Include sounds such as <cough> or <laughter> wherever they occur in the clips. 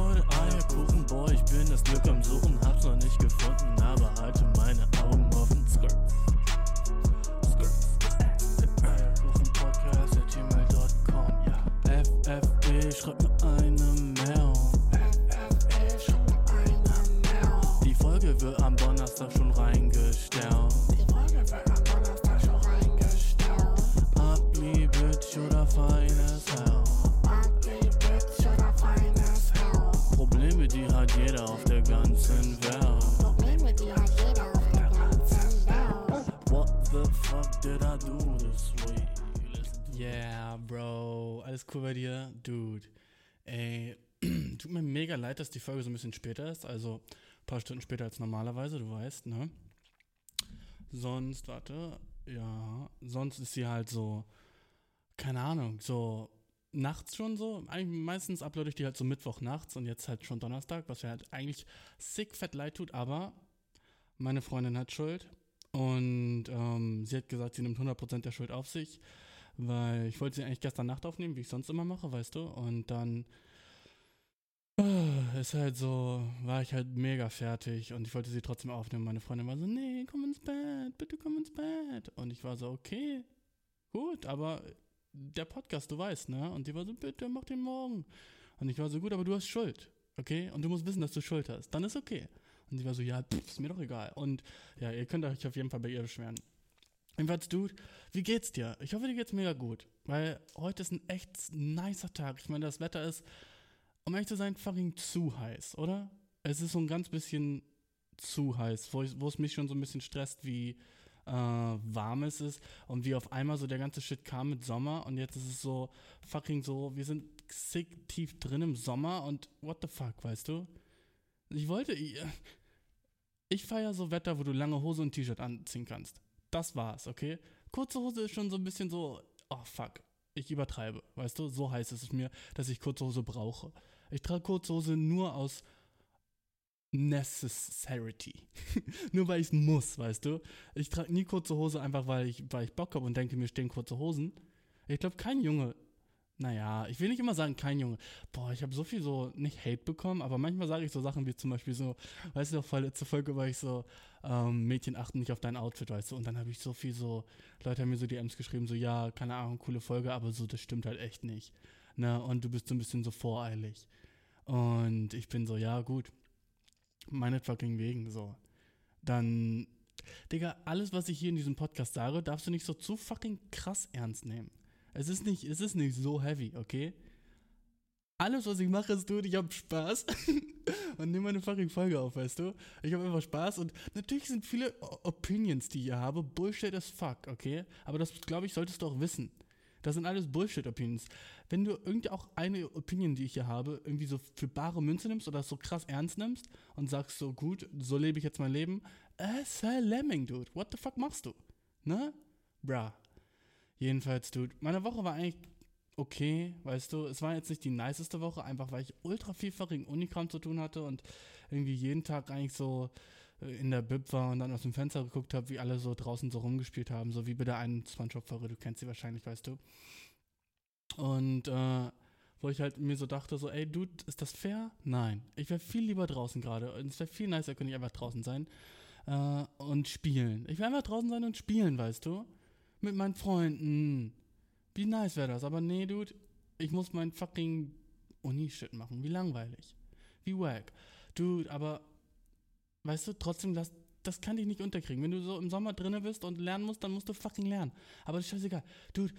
Freude, Eierkuchen, boy, ich bin das Glück am Suchen, leid, dass die Folge so ein bisschen später ist. Also ein paar Stunden später als normalerweise, du weißt, ne? Sonst, warte, ja, sonst ist sie halt so, keine Ahnung, so nachts schon so. Eigentlich meistens uploade ich die halt so Mittwoch nachts und jetzt halt schon Donnerstag, was mir halt eigentlich sick fett leid tut, aber meine Freundin hat Schuld und ähm, sie hat gesagt, sie nimmt 100% der Schuld auf sich, weil ich wollte sie eigentlich gestern Nacht aufnehmen, wie ich sonst immer mache, weißt du, und dann ist halt so, war ich halt mega fertig und ich wollte sie trotzdem aufnehmen. Meine Freundin war so, nee, komm ins Bett, bitte komm ins Bett. Und ich war so, okay, gut, aber der Podcast, du weißt, ne? Und die war so, bitte mach den morgen. Und ich war so, gut, aber du hast Schuld, okay? Und du musst wissen, dass du Schuld hast. Dann ist okay. Und sie war so, ja, pff, ist mir doch egal. Und ja, ihr könnt euch auf jeden Fall bei ihr beschweren. Jedenfalls, Dude, wie geht's dir? Ich hoffe, dir geht's mega gut. Weil heute ist ein echt nicer Tag. Ich meine, das Wetter ist, um ehrlich zu sein, fucking zu heiß, oder? Es ist so ein ganz bisschen zu heiß, wo, ich, wo es mich schon so ein bisschen stresst, wie äh, warm es ist und wie auf einmal so der ganze Shit kam mit Sommer und jetzt ist es so fucking so, wir sind sick tief drin im Sommer und what the fuck, weißt du? Ich wollte, ich, ich feiere so Wetter, wo du lange Hose und T-Shirt anziehen kannst. Das war's, okay? Kurze Hose ist schon so ein bisschen so, oh fuck, ich übertreibe, weißt du? So heiß ist es mir, dass ich kurze Hose brauche. Ich trage kurze Hose nur aus Necessity. <laughs> nur weil ich es muss, weißt du? Ich trage nie kurze Hose einfach, weil ich, weil ich Bock habe und denke, mir stehen kurze Hosen. Ich glaube, kein Junge, naja, ich will nicht immer sagen, kein Junge. Boah, ich habe so viel so, nicht Hate bekommen, aber manchmal sage ich so Sachen wie zum Beispiel so, weißt du, noch vorletzte Folge war ich so, ähm, Mädchen achten nicht auf dein Outfit, weißt du, und dann habe ich so viel so, Leute haben mir so DMs geschrieben, so, ja, keine Ahnung, coole Folge, aber so, das stimmt halt echt nicht. Ne, und du bist so ein bisschen so voreilig. Und ich bin so, ja, gut, meinetfucking wegen, so. Dann, Digga, alles, was ich hier in diesem Podcast sage, darfst du nicht so zu fucking krass ernst nehmen. Es ist nicht, es ist nicht so heavy, okay? Alles, was ich mache, ist, du, ich hab Spaß <laughs> und nehme eine fucking Folge auf, weißt du? Ich habe einfach Spaß und natürlich sind viele Opinions, die ich habe, Bullshit as fuck, okay? Aber das, glaube ich, solltest du auch wissen. Das sind alles Bullshit-Opinions. Wenn du irgendwie auch eine Opinion, die ich hier habe, irgendwie so für bare Münze nimmst oder so krass ernst nimmst und sagst so, gut, so lebe ich jetzt mein Leben, äh, Lemming, dude. What the fuck machst du? Ne? Bra. Jedenfalls, dude, meine Woche war eigentlich okay, weißt du. Es war jetzt nicht die niceste Woche, einfach weil ich ultra viel fucking Unikram zu tun hatte und irgendwie jeden Tag eigentlich so in der Bib war und dann aus dem Fenster geguckt habe, wie alle so draußen so rumgespielt haben, so wie bei der einen Spongebob-Folge, du kennst sie wahrscheinlich, weißt du. Und äh, wo ich halt mir so dachte, so, ey, Dude, ist das fair? Nein. Ich wäre viel lieber draußen gerade. Und es wäre viel nicer, könnte ich einfach draußen sein äh, und spielen. Ich will einfach draußen sein und spielen, weißt du? Mit meinen Freunden. Wie nice wäre das? Aber nee, Dude, ich muss mein fucking Uni-Shit machen. Wie langweilig. Wie wack. Dude, aber weißt du, trotzdem, das, das kann dich nicht unterkriegen. Wenn du so im Sommer drinne bist und lernen musst, dann musst du fucking lernen. Aber das ist scheißegal. Dude,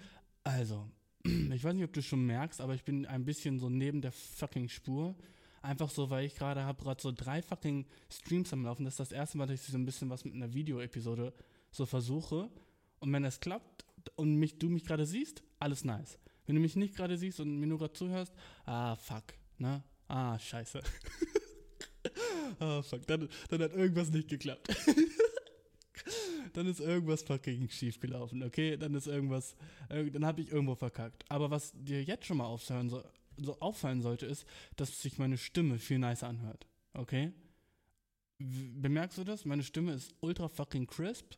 also, <clears throat> ich weiß nicht, ob du schon merkst, aber ich bin ein bisschen so neben der fucking Spur. Einfach so, weil ich gerade habe gerade so drei fucking Streams am Laufen. Das ist das erste Mal, dass ich so ein bisschen was mit einer Videoepisode so versuche. Und wenn das klappt und mich, du mich gerade siehst, alles nice. Wenn du mich nicht gerade siehst und mir nur gerade zuhörst, ah, fuck, ne? Ah, scheiße. <laughs> ah, fuck, dann, dann hat irgendwas nicht geklappt. <laughs> dann ist irgendwas fucking schief gelaufen, okay? Dann ist irgendwas, dann habe ich irgendwo verkackt. Aber was dir jetzt schon mal aufhören so, so auffallen sollte, ist, dass sich meine Stimme viel nicer anhört, okay? Bemerkst du das? Meine Stimme ist ultra fucking crisp,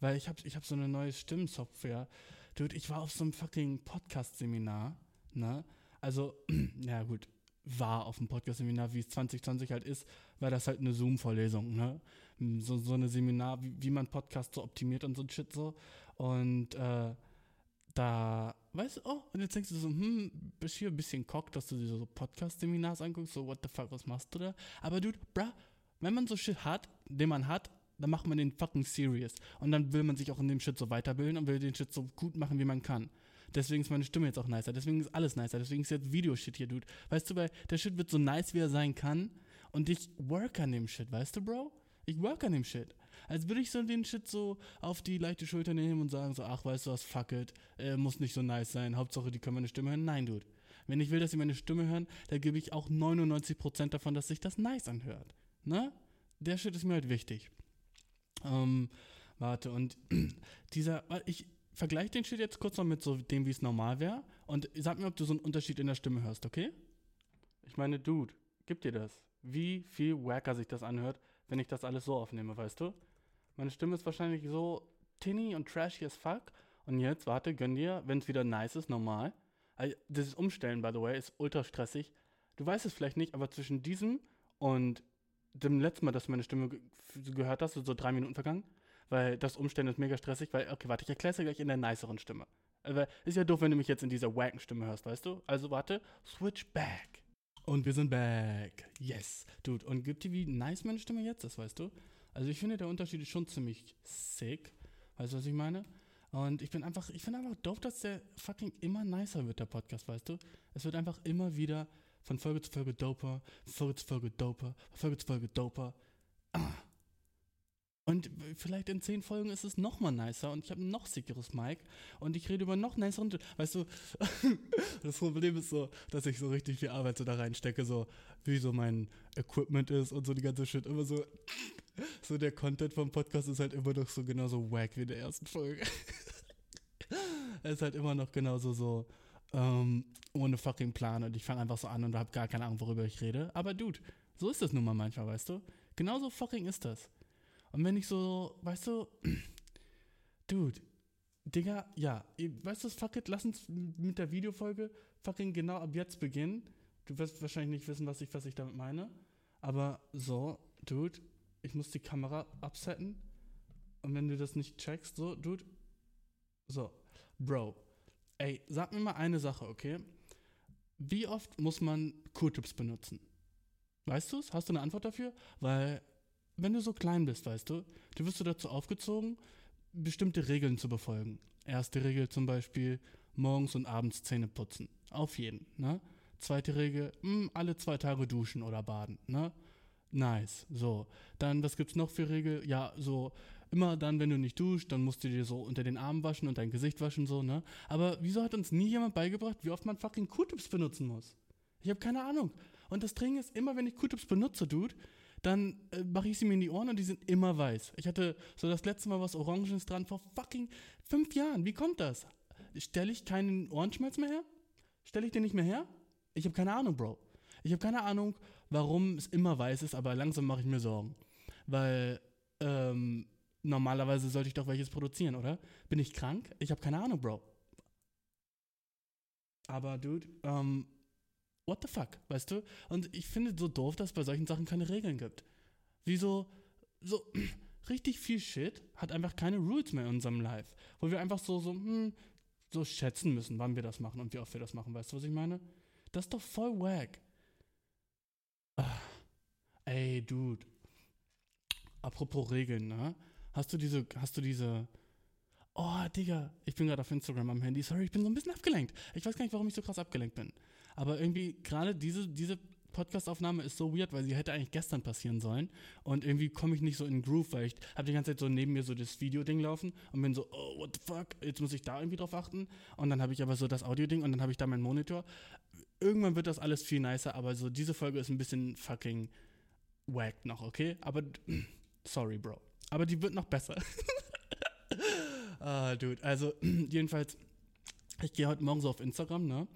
weil ich habe ich hab so eine neue Stimmensoftware. Dude, ich war auf so einem fucking Podcast-Seminar, ne? Also, <clears throat> ja gut, war auf dem Podcast-Seminar, wie es 2020 halt ist, war das halt eine Zoom-Vorlesung, ne? So, so eine Seminar, wie, wie man Podcast so optimiert und so ein Shit so. Und äh, da, weißt du, oh, und jetzt denkst du so, hm, bist hier ein bisschen cock, dass du dir so Podcast-Seminars anguckst, so, what the fuck, was machst du da? Aber dude, bruh, wenn man so Shit hat, den man hat, dann macht man den fucking serious. Und dann will man sich auch in dem Shit so weiterbilden und will den Shit so gut machen, wie man kann. Deswegen ist meine Stimme jetzt auch nicer. Deswegen ist alles nicer. Deswegen ist jetzt Videoshit hier, Dude. Weißt du, weil der Shit wird so nice, wie er sein kann. Und ich work an dem Shit, weißt du, Bro? Ich work an dem Shit. Als würde ich so den Shit so auf die leichte Schulter nehmen und sagen so, ach, weißt du was, fuck it. Äh, muss nicht so nice sein. Hauptsache, die können meine Stimme hören. Nein, Dude. Wenn ich will, dass sie meine Stimme hören, dann gebe ich auch 99% davon, dass sich das nice anhört. Ne? Der Shit ist mir halt wichtig. Ähm, warte, und <clears throat> dieser, ich, vergleich den Shit jetzt kurz noch mit so dem, wie es normal wäre. Und sag mir, ob du so einen Unterschied in der Stimme hörst, okay? Ich meine, Dude, gib dir das. Wie viel wacker sich das anhört, wenn ich das alles so aufnehme, weißt du? Meine Stimme ist wahrscheinlich so tinny und trashy as fuck. Und jetzt, warte, gönn dir, wenn es wieder nice ist, normal. Also, dieses Umstellen, by the way, ist ultra stressig. Du weißt es vielleicht nicht, aber zwischen diesem und dem letzten Mal, dass du meine Stimme ge gehört hast, sind so drei Minuten vergangen. Weil das Umstellen ist mega stressig, weil, okay, warte, ich erkläre es dir gleich in der niceren Stimme. Aber ist ja doof, wenn du mich jetzt in dieser wacken Stimme hörst, weißt du? Also warte, switch back. Und wir sind back. Yes. Dude, und gibt dir wie nice meine Stimme jetzt ist, weißt du? Also ich finde, der Unterschied ist schon ziemlich sick. Weißt du, was ich meine? Und ich bin einfach, ich finde einfach doof, dass der fucking immer nicer wird, der Podcast, weißt du? Es wird einfach immer wieder von Folge zu Folge doper, Folge zu Folge doper, Folge zu Folge doper. Ah. Und vielleicht in zehn Folgen ist es noch mal nicer und ich habe ein noch sickeres Mic und ich rede über noch niceren. Weißt du, <laughs> das Problem ist so, dass ich so richtig viel Arbeit so da reinstecke, so wie so mein Equipment ist und so die ganze Shit. Immer so, <laughs> so der Content vom Podcast ist halt immer noch so genauso wack wie in der ersten Folge. <laughs> es ist halt immer noch genauso so ähm, ohne fucking Plan und ich fange einfach so an und habe gar keine Ahnung, worüber ich rede. Aber Dude, so ist das nun mal manchmal, weißt du? Genauso fucking ist das. Und wenn ich so, weißt du, <clears throat> Dude, Digga, ja, weißt du, fuck it, lass uns mit der Videofolge fucking genau ab jetzt beginnen. Du wirst wahrscheinlich nicht wissen, was ich, was ich damit meine. Aber so, Dude, ich muss die Kamera absetten. Und wenn du das nicht checkst, so, Dude, so, Bro, ey, sag mir mal eine Sache, okay? Wie oft muss man Q-Tips benutzen? Weißt du es? Hast du eine Antwort dafür? Weil wenn du so klein bist, weißt du, du wirst du dazu aufgezogen, bestimmte Regeln zu befolgen. Erste Regel zum Beispiel, morgens und abends Zähne putzen. Auf jeden, ne? Zweite Regel, mh, hm, alle zwei Tage duschen oder baden, ne? Nice, so. Dann, was gibt's noch für Regel? Ja, so, immer dann, wenn du nicht duschst, dann musst du dir so unter den Armen waschen und dein Gesicht waschen, so, ne? Aber wieso hat uns nie jemand beigebracht, wie oft man fucking Q-Tips benutzen muss? Ich habe keine Ahnung. Und das Ding ist, immer wenn ich Q-Tips benutze, Dude, dann äh, mache ich sie mir in die Ohren und die sind immer weiß. Ich hatte so das letzte Mal was Orangens dran vor fucking fünf Jahren. Wie kommt das? Stelle ich keinen Ohrenschmalz mehr her? Stelle ich den nicht mehr her? Ich habe keine Ahnung, Bro. Ich habe keine Ahnung, warum es immer weiß ist, aber langsam mache ich mir Sorgen. Weil ähm, normalerweise sollte ich doch welches produzieren, oder? Bin ich krank? Ich habe keine Ahnung, Bro. Aber, Dude, ähm, what the fuck, weißt du? Und ich finde so doof, dass es bei solchen Sachen keine Regeln gibt. Wieso, so, <clears throat> richtig viel Shit hat einfach keine Rules mehr in unserem Life. Wo wir einfach so, so, hm, so schätzen müssen, wann wir das machen und wie oft wir das machen. Weißt du, was ich meine? Das ist doch voll wack. Ah, ey, Dude. Apropos Regeln, ne? Hast du diese, hast du diese, oh, Digga, ich bin gerade auf Instagram am Handy. Sorry, ich bin so ein bisschen abgelenkt. Ich weiß gar nicht, warum ich so krass abgelenkt bin. Aber irgendwie gerade diese, diese Podcast-Aufnahme ist so weird, weil sie hätte eigentlich gestern passieren sollen. Und irgendwie komme ich nicht so in den Groove, weil ich habe die ganze Zeit so neben mir so das Video-Ding laufen und bin so, oh, what the fuck, jetzt muss ich da irgendwie drauf achten. Und dann habe ich aber so das Audio-Ding und dann habe ich da meinen Monitor. Irgendwann wird das alles viel nicer, aber so diese Folge ist ein bisschen fucking wack noch, okay? Aber <clears throat> sorry, Bro. Aber die wird noch besser. <laughs> ah, dude. Also, <clears throat> jedenfalls, ich gehe heute Morgen so auf Instagram, ne?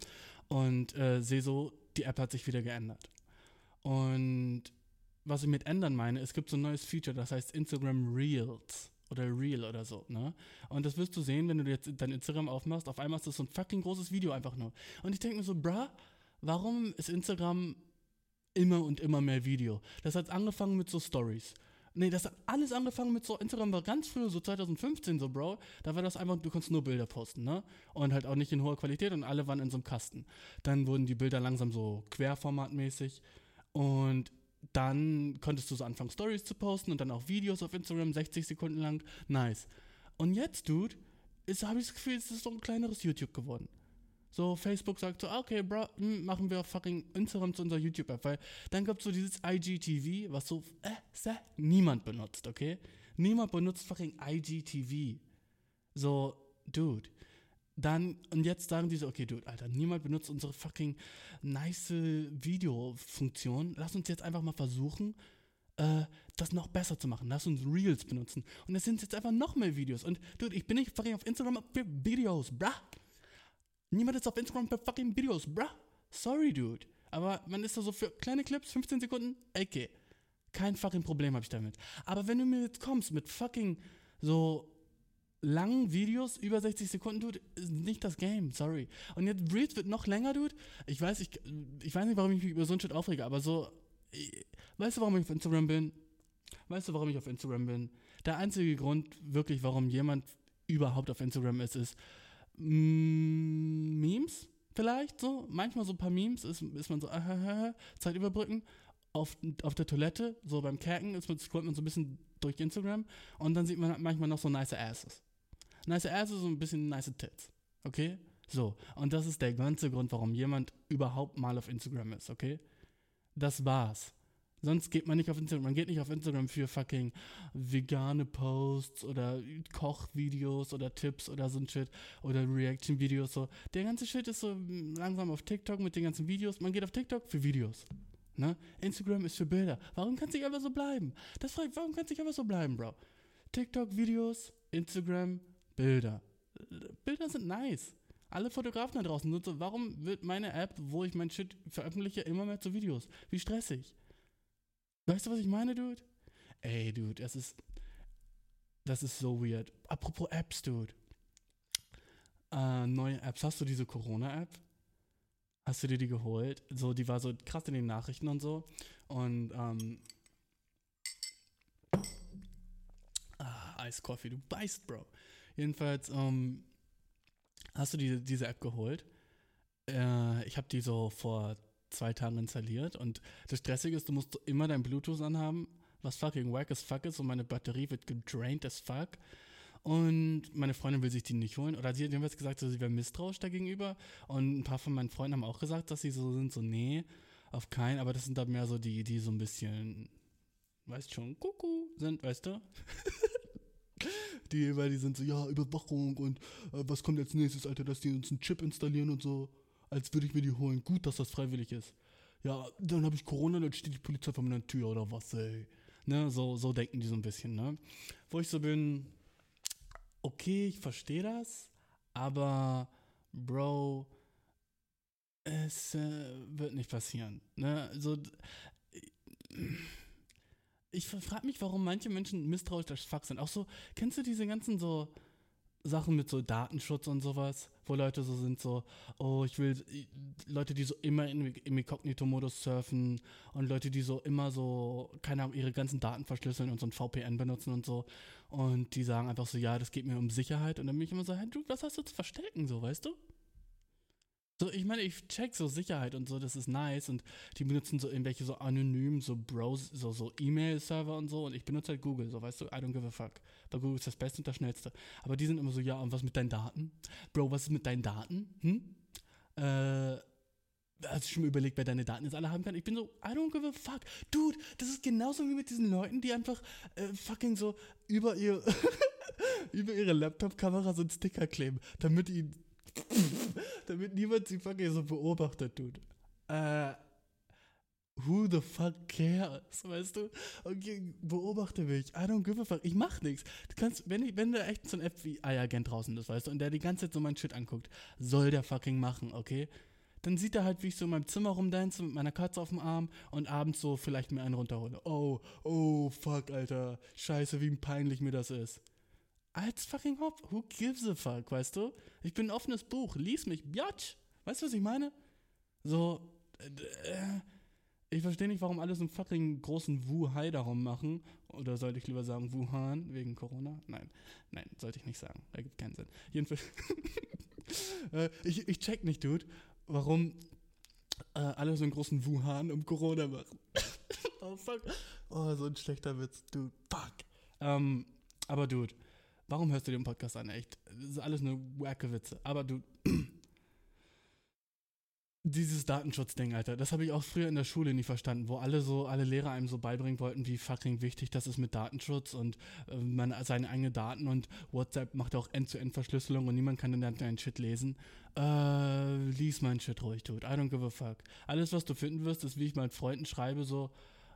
Und äh, sehe so, die App hat sich wieder geändert. Und was ich mit ändern meine, es gibt so ein neues Feature, das heißt Instagram Reels oder Reel oder so, ne? Und das wirst du sehen, wenn du jetzt dein Instagram aufmachst, auf einmal ist das so ein fucking großes Video einfach nur. Und ich denke mir so, bruh, warum ist Instagram immer und immer mehr Video. Das hat angefangen mit so Stories. Nee, das hat alles angefangen mit so, Instagram war ganz früh, so 2015 so, Bro. Da war das einfach, du konntest nur Bilder posten, ne? Und halt auch nicht in hoher Qualität und alle waren in so einem Kasten. Dann wurden die Bilder langsam so querformatmäßig und dann konntest du so anfangen, Stories zu posten und dann auch Videos auf Instagram, 60 Sekunden lang. Nice. Und jetzt, Dude, habe ich das Gefühl, es ist so ein kleineres YouTube geworden. So, Facebook sagt so, okay, bro, hm, machen wir fucking Instagram zu unserer YouTube-App, weil dann gab es so dieses IGTV, was so, äh, seh, niemand benutzt, okay? Niemand benutzt fucking IGTV. So, dude. Dann, und jetzt sagen die so, okay, dude, Alter, niemand benutzt unsere fucking nice Video-Funktion. Lass uns jetzt einfach mal versuchen, äh, das noch besser zu machen. Lass uns Reels benutzen. Und es sind jetzt einfach noch mehr Videos. Und, dude, ich bin nicht fucking auf Instagram für Videos, bruh. Niemand ist auf Instagram für fucking Videos, bruh. Sorry, dude. Aber man ist da so für kleine Clips, 15 Sekunden, okay. Kein fucking Problem habe ich damit. Aber wenn du mir jetzt kommst mit fucking so langen Videos, über 60 Sekunden, dude, ist nicht das Game, sorry. Und jetzt Reels wird noch länger, dude. Ich weiß, ich, ich weiß nicht, warum ich mich über so ein Shit aufrege, aber so, weißt du, warum ich auf Instagram bin? Weißt du, warum ich auf Instagram bin? Der einzige Grund, wirklich, warum jemand überhaupt auf Instagram ist, ist, Memes vielleicht so. Manchmal so ein paar Memes ist, ist man so, äh, Zeit überbrücken. Auf, auf der Toilette, so beim Kerken, ist man, scrollt man so ein bisschen durch Instagram und dann sieht man manchmal noch so nice Asses. Nice Asses und ein bisschen nice Tits. Okay? So. Und das ist der ganze Grund, warum jemand überhaupt mal auf Instagram ist, okay? Das war's. Sonst geht man nicht auf Instagram. Man geht nicht auf Instagram für fucking vegane Posts oder Kochvideos oder Tipps oder so ein Shit oder Reaction-Videos. So. Der ganze Shit ist so langsam auf TikTok mit den ganzen Videos. Man geht auf TikTok für Videos. Ne? Instagram ist für Bilder. Warum kann es nicht einfach so bleiben? Das fragt, warum kann es nicht einfach so bleiben, Bro? TikTok, Videos, Instagram, Bilder. Bilder sind nice. Alle Fotografen da draußen so, warum wird meine App, wo ich mein Shit veröffentliche, immer mehr zu Videos? Wie stressig. Weißt du, was ich meine, Dude? Ey, Dude, das ist. Das ist so weird. Apropos Apps, Dude. Äh, neue Apps. Hast du diese Corona-App? Hast du dir die geholt? So, die war so krass in den Nachrichten und so. Und, ähm. Ah, Ice Coffee, du beißt, Bro. Jedenfalls, ähm. Hast du die, diese App geholt? Äh, ich habe die so vor zwei Tagen installiert. Und das Stressige ist, du musst immer dein Bluetooth anhaben, was fucking wack as fuck ist und meine Batterie wird gedrained as fuck. Und meine Freundin will sich die nicht holen. Oder sie hat jedenfalls gesagt, sie wäre misstrauisch dagegenüber. Und ein paar von meinen Freunden haben auch gesagt, dass sie so sind, so, nee, auf keinen. Aber das sind dann mehr so die, die so ein bisschen, weißt schon, Kuckuck sind, weißt du? <laughs> die, weil die sind so, ja, Überwachung und äh, was kommt als nächstes, Alter, dass die uns einen Chip installieren und so als würde ich mir die holen. Gut, dass das freiwillig ist. Ja, dann habe ich Corona, dann steht die Polizei vor meiner Tür oder was, ey. Ne, so, so denken die so ein bisschen, ne? Wo ich so bin, okay, ich verstehe das, aber Bro, es äh, wird nicht passieren. Ne? Also, ich frage mich, warum manche Menschen misstrauisch das Fuck sind. Auch so, kennst du diese ganzen so Sachen mit so Datenschutz und sowas, wo Leute so sind, so, oh, ich will, Leute, die so immer in, im Inkognito-Modus surfen und Leute, die so immer so, keine Ahnung, ihre ganzen Daten verschlüsseln und so ein VPN benutzen und so. Und die sagen einfach so, ja, das geht mir um Sicherheit. Und dann bin ich immer so, hey, du, was hast du zu verstecken, so, weißt du? So, ich meine, ich check so Sicherheit und so, das ist nice und die benutzen so irgendwelche so anonymen, so Browse, so, so E-Mail-Server und so und ich benutze halt Google, so, weißt du, I don't give a fuck. Weil Google ist das Beste und das Schnellste. Aber die sind immer so, ja, und was mit deinen Daten? Bro, was ist mit deinen Daten? Hm? Äh, Hast du schon mal überlegt, wer deine Daten jetzt alle haben kann? Ich bin so, I don't give a fuck. Dude, das ist genauso wie mit diesen Leuten, die einfach äh, fucking so über ihr <laughs> über ihre Laptop-Kamera so einen Sticker kleben, damit die damit niemand sie fucking so beobachtet tut. Äh, who the fuck cares, weißt du? Okay, beobachte mich. I don't give a fuck. Ich mach nichts. Du kannst, wenn, ich, wenn da echt so ein FBI-Agent draußen ist, weißt du, und der die ganze Zeit so mein Shit anguckt, soll der fucking machen, okay? Dann sieht er halt, wie ich so in meinem Zimmer rumdance mit meiner Katze auf dem Arm und abends so vielleicht mir einen runterhole. Oh, oh, fuck, Alter. Scheiße, wie peinlich mir das ist als fucking Hop. Who gives a fuck, weißt du? Ich bin ein offenes Buch. Lies mich, Biatch. Weißt du, was ich meine? So, äh, Ich verstehe nicht, warum alle so einen fucking großen Wuhai darum machen. Oder sollte ich lieber sagen Wuhan wegen Corona? Nein, nein, sollte ich nicht sagen. Ergibt keinen Sinn. Jedenfalls, <laughs> äh, ich, ich check nicht, Dude, warum äh, alle so einen großen Wuhan um Corona machen. <laughs> oh fuck. Oh, so ein schlechter Witz, Dude. Fuck. Ähm, aber Dude, warum hörst du den Podcast an? Echt? Das ist alles nur wacke Witze. Aber Dude, <clears throat> dieses Datenschutzding, Alter, das habe ich auch früher in der Schule nie verstanden, wo alle so, alle Lehrer einem so beibringen wollten, wie fucking wichtig das ist mit Datenschutz und äh, man seine eigenen Daten und WhatsApp macht auch End-zu-End-Verschlüsselung und niemand kann dann deinen Shit lesen. Äh, lies meinen Shit ruhig, dude. I don't give a fuck. Alles, was du finden wirst, ist, wie ich meinen Freunden schreibe, so,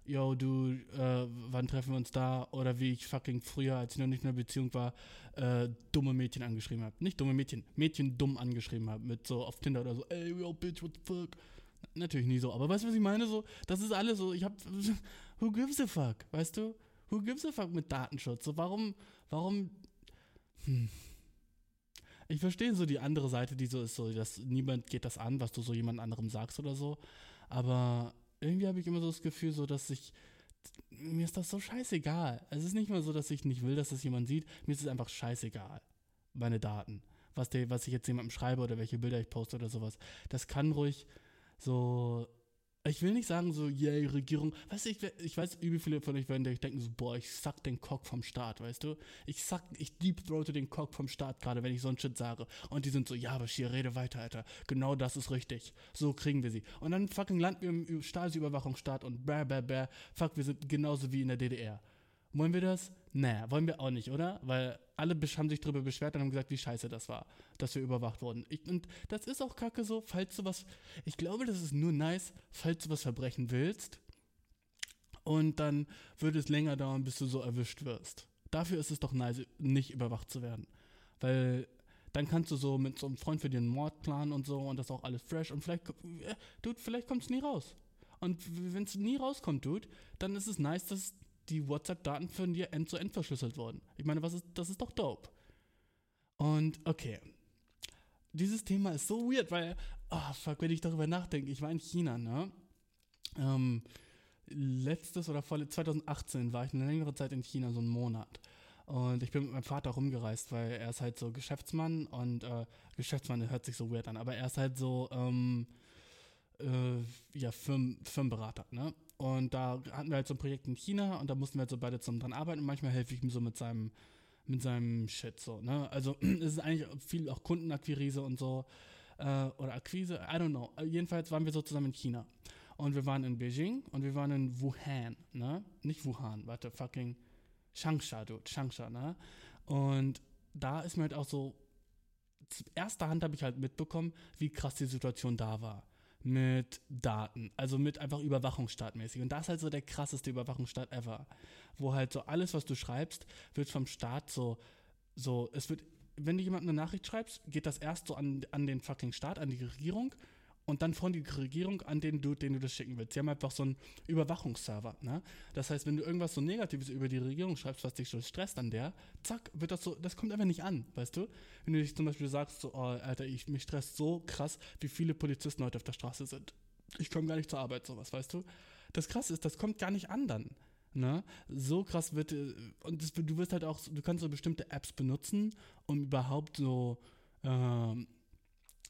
yo, du, äh, wann treffen wir uns da? Oder wie ich fucking früher, als ich noch nicht in einer Beziehung war, äh, dumme Mädchen angeschrieben habe. Nicht dumme Mädchen, Mädchen dumm angeschrieben habe. Mit so auf Tinder oder so, ey, yo, bitch, what the fuck? Natürlich nie so, aber weißt du, was ich meine? So, das ist alles so, ich hab, <laughs> who gives a fuck, weißt du? Who gives a fuck mit Datenschutz? So, warum, warum, hm. Ich verstehe so die andere Seite, die so ist, so, dass niemand geht das an, was du so jemand anderem sagst oder so. Aber irgendwie habe ich immer so das Gefühl, so dass ich mir ist das so scheißegal. Es ist nicht mal so, dass ich nicht will, dass das jemand sieht. Mir ist es einfach scheißegal. Meine Daten. Was, der, was ich jetzt jemandem schreibe oder welche Bilder ich poste oder sowas. Das kann ruhig so. Ich will nicht sagen so, yay, Regierung. Weißt du, ich, ich weiß, übel viele von euch werden denken so, boah, ich sack den Cock vom Staat, weißt du? Ich sack, ich deepthroate den Cock vom Staat gerade, wenn ich so ein Shit sage. Und die sind so, ja, aber hier, rede weiter, Alter. Genau das ist richtig. So kriegen wir sie. Und dann fucking landen wir im Stasi-Überwachungsstaat und bäh, bäh, bäh. Fuck, wir sind genauso wie in der DDR. Wollen wir das? Naja, wollen wir auch nicht, oder? Weil alle haben sich darüber beschwert und haben gesagt, wie scheiße das war, dass wir überwacht wurden. Ich, und das ist auch kacke so, falls du was. Ich glaube, das ist nur nice, falls du was verbrechen willst. Und dann würde es länger dauern, bis du so erwischt wirst. Dafür ist es doch nice, nicht überwacht zu werden. Weil dann kannst du so mit so einem Freund für einen Mord planen und so und das auch alles fresh. Und vielleicht, äh, Dude, vielleicht kommt es nie raus. Und wenn es nie rauskommt, Dude, dann ist es nice, dass die WhatsApp-Daten von dir end-zu-end verschlüsselt wurden. Ich meine, was ist, das ist doch dope. Und okay. Dieses Thema ist so weird, weil, oh fuck, wenn ich darüber nachdenke, ich war in China, ne? Ähm, letztes oder vor 2018 war ich eine längere Zeit in China, so einen Monat. Und ich bin mit meinem Vater rumgereist, weil er ist halt so Geschäftsmann und äh, Geschäftsmann hört sich so weird an, aber er ist halt so, ähm, äh, ja, Firmen, Firmenberater, ne? Und da hatten wir halt so ein Projekt in China und da mussten wir halt so beide zusammen dran arbeiten und manchmal helfe ich ihm so mit seinem, mit seinem Shit so, ne? Also <clears throat> es ist eigentlich viel auch Kundenakquise und so, äh, oder Akquise, I don't know. Jedenfalls waren wir so zusammen in China. Und wir waren in Beijing und wir waren in Wuhan, ne? Nicht Wuhan, warte, fucking Changsha, dude, Changsha, ne? Und da ist mir halt auch so, erster Hand habe ich halt mitbekommen, wie krass die Situation da war mit Daten, also mit einfach Überwachungsstaatmäßig. Und das ist halt so der krasseste Überwachungsstaat ever, wo halt so alles, was du schreibst, wird vom Staat so, so, es wird, wenn du jemandem eine Nachricht schreibst, geht das erst so an, an den fucking Staat, an die Regierung und dann von der Regierung an den Dude, den du das schicken willst. Sie haben einfach so einen Überwachungsserver. Ne? Das heißt, wenn du irgendwas so Negatives über die Regierung schreibst, was dich so stresst an der, zack, wird das so, das kommt einfach nicht an, weißt du? Wenn du dich zum Beispiel sagst, so, oh, Alter, ich, mich stresst so krass, wie viele Polizisten heute auf der Straße sind. Ich komme gar nicht zur Arbeit, sowas, weißt du? Das krasse ist, das kommt gar nicht an dann. Ne? So krass wird, äh, und das, du wirst halt auch, du kannst so bestimmte Apps benutzen, um überhaupt so, ähm,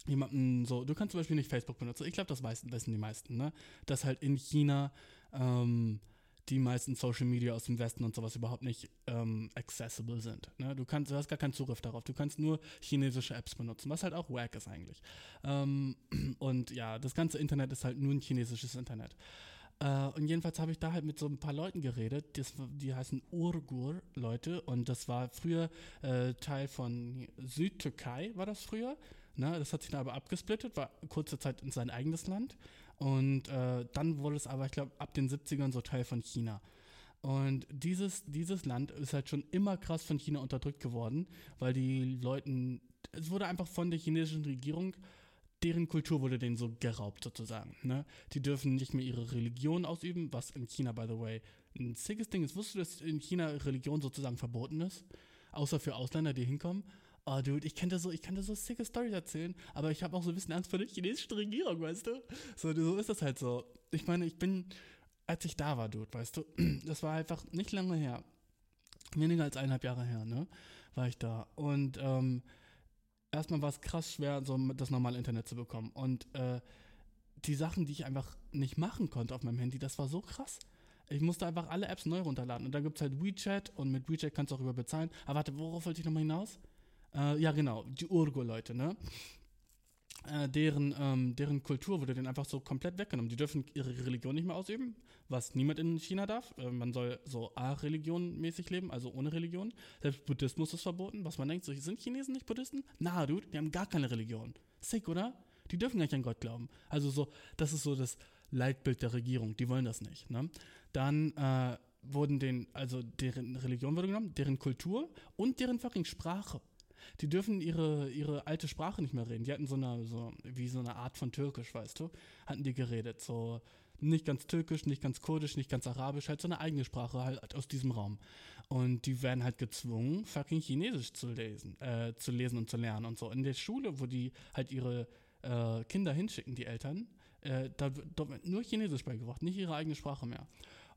jemanden so, du kannst zum Beispiel nicht Facebook benutzen. Ich glaube, das wissen, wissen die meisten, ne? Dass halt in China ähm, die meisten Social Media aus dem Westen und sowas überhaupt nicht ähm, accessible sind. Ne? Du, kannst, du hast gar keinen Zugriff darauf. Du kannst nur chinesische Apps benutzen, was halt auch wack ist eigentlich. Ähm, <clears throat> und ja, das ganze Internet ist halt nur ein chinesisches Internet. Äh, und jedenfalls habe ich da halt mit so ein paar Leuten geredet, das, die heißen Urgur-Leute und das war früher äh, Teil von Südtürkei, war das früher. Ne, das hat sich dann aber abgesplittet, war kurze Zeit in sein eigenes Land. Und äh, dann wurde es aber, ich glaube, ab den 70ern so Teil von China. Und dieses, dieses Land ist halt schon immer krass von China unterdrückt geworden, weil die Leuten, es wurde einfach von der chinesischen Regierung, deren Kultur wurde denen so geraubt sozusagen. Ne? Die dürfen nicht mehr ihre Religion ausüben, was in China, by the way, ein sickes Ding ist. Wusstest du, dass in China Religion sozusagen verboten ist? Außer für Ausländer, die hinkommen. Oh, Dude, ich könnte so, ich könnte so sicke Storys erzählen, aber ich habe auch so ein bisschen Angst vor der chinesischen Regierung, weißt du? So, so ist das halt so. Ich meine, ich bin, als ich da war, Dude, weißt du, <clears throat> das war einfach nicht lange her. Weniger als eineinhalb Jahre her, ne? War ich da. Und ähm, erstmal war es krass schwer, so das normale Internet zu bekommen. Und äh, die Sachen, die ich einfach nicht machen konnte auf meinem Handy, das war so krass. Ich musste einfach alle Apps neu runterladen. Und da gibt es halt WeChat und mit WeChat kannst du auch über bezahlen. Aber warte, worauf wollte ich nochmal hinaus? Äh, ja, genau, die Urgo-Leute, ne? Äh, deren, ähm, deren Kultur wurde denen einfach so komplett weggenommen. Die dürfen ihre Religion nicht mehr ausüben, was niemand in China darf. Äh, man soll so A-Religion-mäßig leben, also ohne Religion. Selbst Buddhismus ist verboten. Was man denkt, so, sind Chinesen nicht Buddhisten? Na, dude, die haben gar keine Religion. Sick, oder? Die dürfen gar nicht an Gott glauben. Also so, das ist so das Leitbild der Regierung. Die wollen das nicht. Ne? Dann äh, wurden den, also deren Religion wurde genommen, deren Kultur und deren fucking Sprache. Die dürfen ihre, ihre alte Sprache nicht mehr reden. Die hatten so eine, so, wie so eine Art von Türkisch, weißt du, hatten die geredet. So nicht ganz Türkisch, nicht ganz Kurdisch, nicht ganz Arabisch, halt so eine eigene Sprache halt aus diesem Raum. Und die werden halt gezwungen, fucking Chinesisch zu lesen, äh, zu lesen und zu lernen und so. In der Schule, wo die halt ihre äh, Kinder hinschicken, die Eltern, äh, da wird nur Chinesisch beigebracht, nicht ihre eigene Sprache mehr.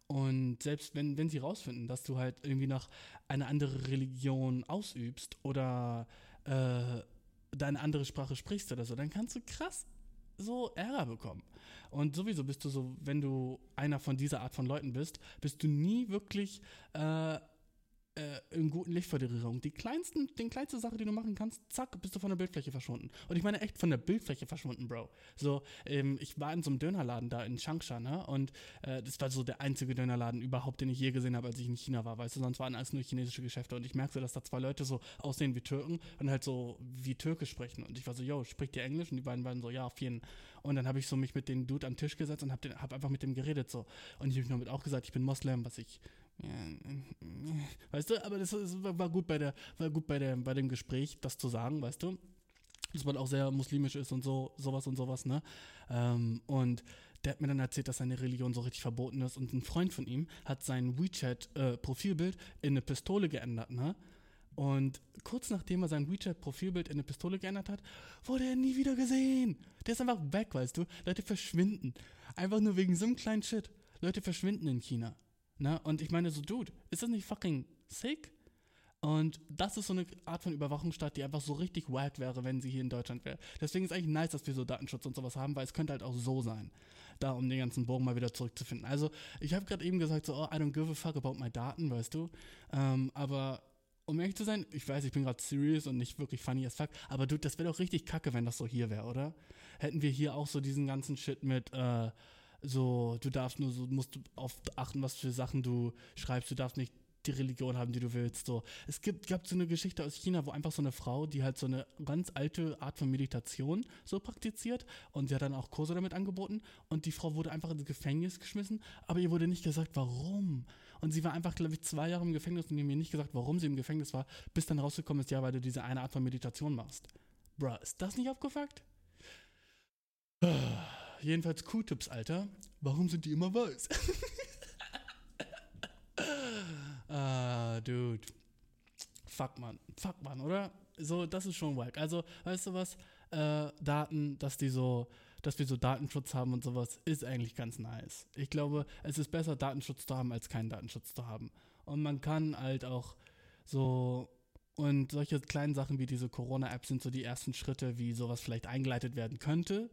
Und selbst wenn, wenn sie rausfinden, dass du halt irgendwie noch eine andere Religion ausübst oder äh, deine andere Sprache sprichst oder so, dann kannst du krass so Ärger bekommen. Und sowieso bist du so, wenn du einer von dieser Art von Leuten bist, bist du nie wirklich äh, äh, in guten Licht vor der Regierung. Die kleinsten, den kleinste Sache, die du machen kannst, zack, bist du von der Bildfläche verschwunden. Und ich meine echt von der Bildfläche verschwunden, Bro. So, ähm, ich war in so einem Dönerladen da in Changsha, ne? Und äh, das war so der einzige Dönerladen überhaupt, den ich je gesehen habe, als ich in China war, weißt du, sonst waren alles nur chinesische Geschäfte. Und ich merkte, dass da zwei Leute so aussehen wie Türken und halt so wie Türkisch sprechen. Und ich war so, yo, spricht ihr Englisch? Und die beiden waren so, ja, auf jeden. Und dann habe ich so mich mit dem Dude am Tisch gesetzt und habe hab einfach mit dem geredet so. Und ich habe mir auch gesagt, ich bin Moslem, was ich Weißt du, aber das, war gut bei der, war gut bei der, bei dem Gespräch, das zu sagen, weißt du, dass man auch sehr muslimisch ist und so, sowas und sowas, ne? Ähm, und der hat mir dann erzählt, dass seine Religion so richtig verboten ist und ein Freund von ihm hat sein WeChat-Profilbild äh, in eine Pistole geändert, ne? Und kurz nachdem er sein WeChat-Profilbild in eine Pistole geändert hat, wurde er nie wieder gesehen. Der ist einfach weg, weißt du? Leute verschwinden. Einfach nur wegen so einem kleinen Shit. Leute verschwinden in China. Ne? Und ich meine so, Dude, ist das nicht fucking sick? Und das ist so eine Art von Überwachungsstaat, die einfach so richtig wack wäre, wenn sie hier in Deutschland wäre. Deswegen ist eigentlich nice, dass wir so Datenschutz und sowas haben, weil es könnte halt auch so sein. Da, um den ganzen Bogen mal wieder zurückzufinden. Also, ich habe gerade eben gesagt, so, oh, I don't give a fuck about my Daten, weißt du. Ähm, aber um ehrlich zu sein, ich weiß, ich bin gerade serious und nicht wirklich funny as fuck, aber du, das wäre doch richtig kacke, wenn das so hier wäre, oder? Hätten wir hier auch so diesen ganzen Shit mit, äh, so, du darfst nur so, musst du auf achten, was für Sachen du schreibst, du darfst nicht die Religion haben, die du willst. So. Es gibt, gab so eine Geschichte aus China, wo einfach so eine Frau, die halt so eine ganz alte Art von Meditation so praktiziert und sie hat dann auch Kurse damit angeboten und die Frau wurde einfach ins Gefängnis geschmissen, aber ihr wurde nicht gesagt, warum. Und sie war einfach, glaube ich, zwei Jahre im Gefängnis und ihr mir nicht gesagt, warum sie im Gefängnis war, bis dann rausgekommen ist, ja, weil du diese eine Art von Meditation machst. Bruh, ist das nicht aufgefuckt? <sighs> Jedenfalls Q-Tips, Alter. Warum sind die immer weiß? <laughs> ah, dude. Fuck, man. Fuck, man, oder? So, das ist schon wack. Also, weißt du was? Äh, Daten, dass die so, dass wir so Datenschutz haben und sowas, ist eigentlich ganz nice. Ich glaube, es ist besser, Datenschutz zu haben, als keinen Datenschutz zu haben. Und man kann halt auch so und solche kleinen Sachen wie diese Corona-App sind so die ersten Schritte, wie sowas vielleicht eingeleitet werden könnte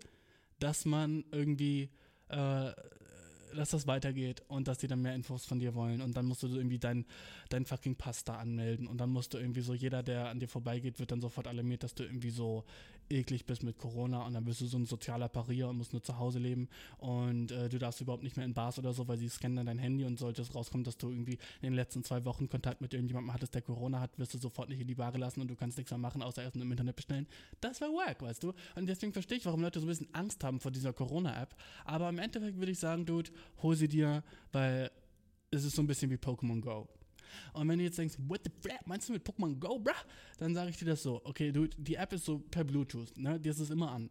dass man irgendwie, äh, dass das weitergeht und dass die dann mehr Infos von dir wollen. Und dann musst du irgendwie dein, dein fucking Pass da anmelden. Und dann musst du irgendwie so, jeder, der an dir vorbeigeht, wird dann sofort alarmiert, dass du irgendwie so eklig bist mit Corona und dann bist du so ein sozialer Parier und musst nur zu Hause leben und äh, du darfst überhaupt nicht mehr in Bars oder so, weil sie scannen dann dein Handy und sollte es rauskommen, dass du irgendwie in den letzten zwei Wochen Kontakt mit irgendjemandem hattest, der Corona hat, wirst du sofort nicht in die Bar gelassen und du kannst nichts mehr machen, außer erst im Internet bestellen. Das wäre wack, weißt du? Und deswegen verstehe ich, warum Leute so ein bisschen Angst haben vor dieser Corona-App. Aber im Endeffekt würde ich sagen, Dude, hol sie dir, weil es ist so ein bisschen wie Pokémon Go. Und wenn du jetzt denkst, what the flap, meinst du mit Pokémon Go, bruh? Dann sage ich dir das so, okay, du, die App ist so per Bluetooth, ne? Die ist es immer an.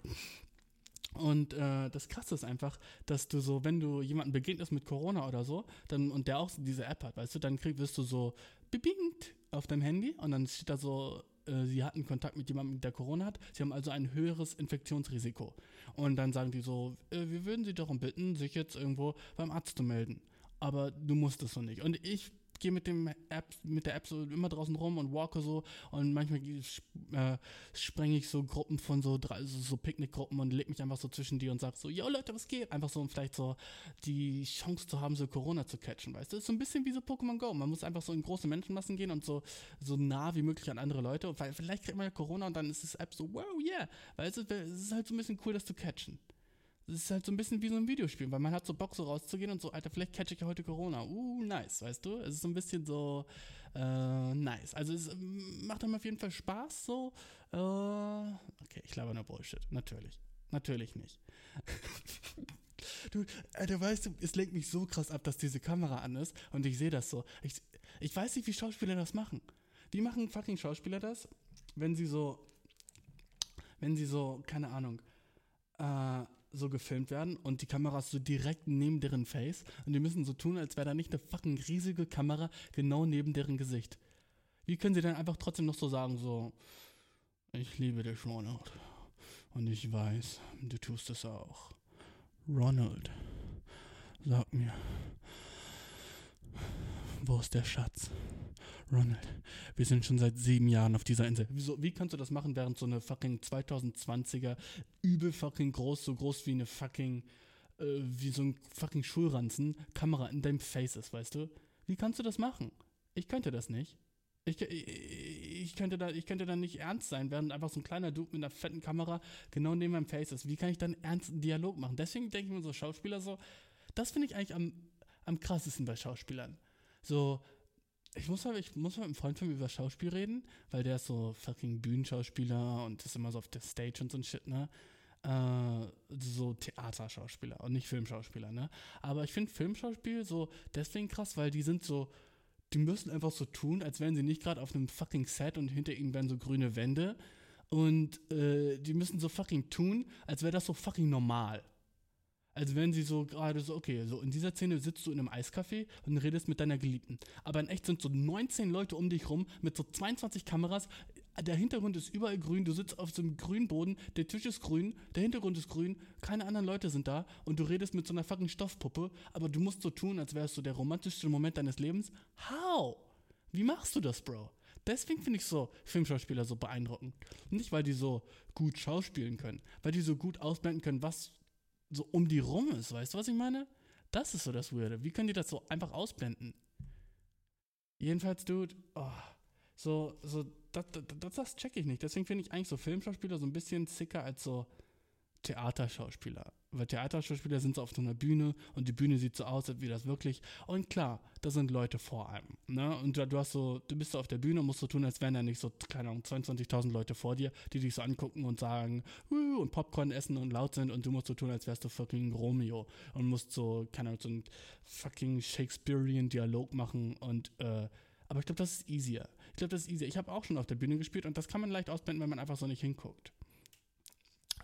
Und äh, das Krasse ist einfach, dass du so, wenn du jemanden begegnest mit Corona oder so, dann und der auch diese App hat, weißt du, dann krieg, wirst du so bebingt auf deinem Handy und dann steht da so, äh, sie hatten Kontakt mit jemandem, der Corona hat. Sie haben also ein höheres Infektionsrisiko. Und dann sagen die so, äh, wir würden sie darum bitten, sich jetzt irgendwo beim Arzt zu melden. Aber du musst es so nicht. Und ich gehe mit dem App, mit der App so immer draußen rum und walke so und manchmal äh, sprenge ich so Gruppen von so drei, so, so Picknickgruppen und leg mich einfach so zwischen die und sag so, yo Leute, was geht? Einfach so, um vielleicht so die Chance zu haben, so Corona zu catchen, weißt du? Das ist so ein bisschen wie so Pokémon Go. Man muss einfach so in große Menschenmassen gehen und so, so nah wie möglich an andere Leute, weil vielleicht kriegt man ja Corona und dann ist das App so, wow, yeah. Weißt du, es ist halt so ein bisschen cool, das zu catchen. Es ist halt so ein bisschen wie so ein Videospiel, weil man hat so Bock, so rauszugehen und so, Alter, vielleicht catch ich ja heute Corona. Uh, nice, weißt du? Es ist so ein bisschen so, äh, nice. Also es ähm, macht einem auf jeden Fall Spaß, so. Äh, okay, ich laber nur Bullshit. Natürlich. Natürlich nicht. <laughs> du, Alter, weißt du, es lenkt mich so krass ab, dass diese Kamera an ist und ich sehe das so. Ich, ich weiß nicht, wie Schauspieler das machen. Wie machen fucking Schauspieler das, wenn sie so, wenn sie so, keine Ahnung, äh, so gefilmt werden und die Kamera ist so direkt neben deren Face und die müssen so tun, als wäre da nicht eine fucking riesige Kamera genau neben deren Gesicht. Wie können sie dann einfach trotzdem noch so sagen, so, ich liebe dich, Ronald. Und ich weiß, du tust es auch. Ronald, sag mir, wo ist der Schatz? Ronald, wir sind schon seit sieben Jahren auf dieser Insel. Wieso, wie kannst du das machen, während so eine fucking 2020er übel fucking groß, so groß wie eine fucking, äh, wie so ein fucking Schulranzen, Kamera in deinem Face ist, weißt du? Wie kannst du das machen? Ich könnte das nicht. Ich, ich, ich, könnte da, ich könnte da nicht ernst sein, während einfach so ein kleiner Dude mit einer fetten Kamera genau neben meinem Face ist. Wie kann ich dann ernsten Dialog machen? Deswegen denke ich mir so, Schauspieler so, das finde ich eigentlich am, am krassesten bei Schauspielern. So, ich muss mal, ich muss mit einem Freund von mir über Schauspiel reden, weil der ist so fucking Bühnenschauspieler und ist immer so auf der Stage und so ein Shit, ne? Äh, so Theaterschauspieler und nicht Filmschauspieler, ne? Aber ich finde Filmschauspiel so deswegen krass, weil die sind so, die müssen einfach so tun, als wären sie nicht gerade auf einem fucking Set und hinter ihnen wären so grüne Wände. Und äh, die müssen so fucking tun, als wäre das so fucking normal. Als wenn sie so gerade so, okay, so in dieser Szene sitzt du in einem Eiscafé und redest mit deiner Geliebten. Aber in echt sind so 19 Leute um dich rum mit so 22 Kameras. Der Hintergrund ist überall grün, du sitzt auf so einem grünen Boden, der Tisch ist grün, der Hintergrund ist grün, keine anderen Leute sind da und du redest mit so einer fucking Stoffpuppe, aber du musst so tun, als wärst du der romantischste Moment deines Lebens. How? Wie machst du das, Bro? Deswegen finde ich so Filmschauspieler so beeindruckend. Nicht, weil die so gut schauspielen können, weil die so gut ausblenden können, was so um die rum ist. Weißt du, was ich meine? Das ist so das Weirde. Wie können die das so einfach ausblenden? Jedenfalls, Dude, oh, so, so, das, das, das check ich nicht. Deswegen finde ich eigentlich so Filmschauspieler so ein bisschen sicker als so Theaterschauspieler. Weil Theaterschauspieler sind so auf so einer Bühne und die Bühne sieht so aus, wie das wirklich. Und klar, da sind Leute vor einem. Ne? Und du, du hast so, du bist so auf der Bühne und musst so tun, als wären da nicht so, keine Ahnung, 22.000 Leute vor dir, die dich so angucken und sagen, uh, und Popcorn essen und laut sind und du musst so tun, als wärst du fucking Romeo und musst so, keine Ahnung, so einen fucking Shakespearean Dialog machen und, äh, aber ich glaube, das ist easier. Ich glaube, das ist easier. Ich habe auch schon auf der Bühne gespielt und das kann man leicht ausblenden, wenn man einfach so nicht hinguckt.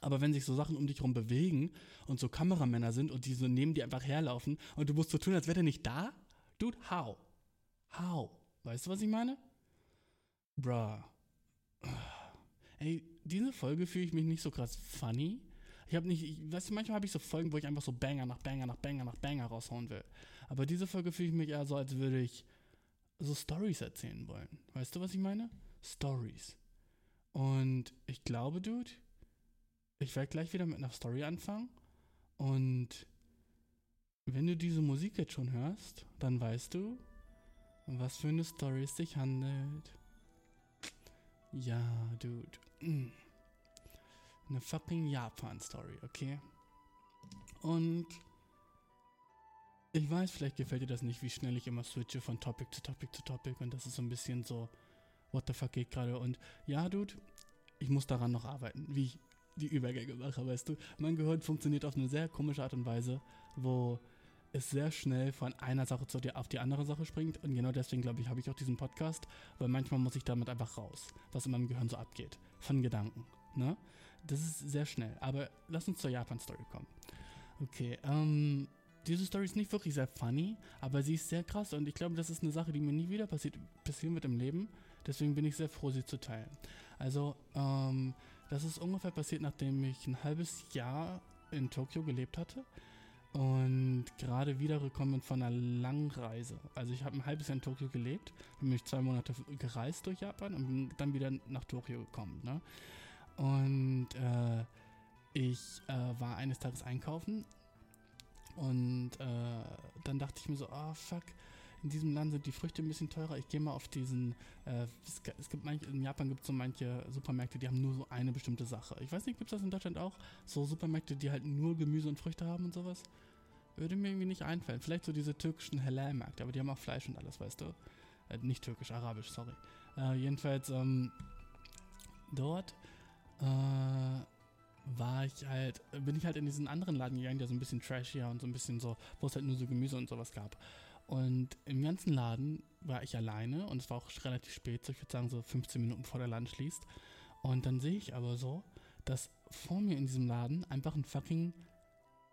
Aber wenn sich so Sachen um dich herum bewegen und so Kameramänner sind und die so neben dir einfach herlaufen und du musst so tun, als wäre der nicht da, dude, how? How? Weißt du, was ich meine? Bruh. Ey, diese Folge fühle ich mich nicht so krass funny. Ich habe nicht, ich, weißt du, manchmal habe ich so Folgen, wo ich einfach so Banger nach Banger nach Banger nach Banger raushauen will. Aber diese Folge fühle ich mich eher so, als würde ich so Stories erzählen wollen. Weißt du, was ich meine? Stories. Und ich glaube, Dude, ich werde gleich wieder mit einer Story anfangen. Und wenn du diese Musik jetzt schon hörst, dann weißt du, was für eine Story es sich handelt. Ja, Dude. Mm. Eine fucking Japan-Story, okay? Und ich weiß, vielleicht gefällt dir das nicht, wie schnell ich immer switche von Topic zu Topic zu Topic und das ist so ein bisschen so, what the fuck geht gerade? Und ja, Dude, ich muss daran noch arbeiten, wie ich die Übergänge mache, weißt du. Mein Gehirn funktioniert auf eine sehr komische Art und Weise, wo es sehr schnell von einer Sache zu dir auf die andere Sache springt. Und genau deswegen, glaube ich, habe ich auch diesen Podcast, weil manchmal muss ich damit einfach raus, was in meinem Gehirn so abgeht. Von Gedanken. Ne? Das ist sehr schnell. Aber lass uns zur Japan-Story kommen. Okay, ähm, diese Story ist nicht wirklich sehr funny, aber sie ist sehr krass und ich glaube, das ist eine Sache, die mir nie wieder passiert, passieren wird im Leben. Deswegen bin ich sehr froh, sie zu teilen. Also, ähm, das ist ungefähr passiert, nachdem ich ein halbes Jahr in Tokio gelebt hatte und gerade wiedergekommen bin von einer langen Reise. Also ich habe ein halbes Jahr in Tokio gelebt, bin mich zwei Monate gereist durch Japan und bin dann wieder nach Tokio gekommen. Ne? Und äh, ich äh, war eines Tages einkaufen und äh, dann dachte ich mir so, ah oh, fuck, in diesem Land sind die Früchte ein bisschen teurer. Ich gehe mal auf diesen, äh, es, gibt manche, in Japan gibt es so manche Supermärkte, die haben nur so eine bestimmte Sache. Ich weiß nicht, gibt es das in Deutschland auch? So Supermärkte, die halt nur Gemüse und Früchte haben und sowas? Würde mir irgendwie nicht einfallen. Vielleicht so diese türkischen Halal-Märkte, aber die haben auch Fleisch und alles, weißt du? Äh, nicht türkisch, arabisch, sorry. Äh, jedenfalls, ähm, dort, äh, war ich halt, bin ich halt in diesen anderen Laden gegangen, der so ein bisschen trashier und so ein bisschen so, wo es halt nur so Gemüse und sowas gab. Und im ganzen Laden war ich alleine und es war auch relativ spät, so ich würde sagen so 15 Minuten vor der Laden schließt. Und dann sehe ich aber so, dass vor mir in diesem Laden einfach ein fucking,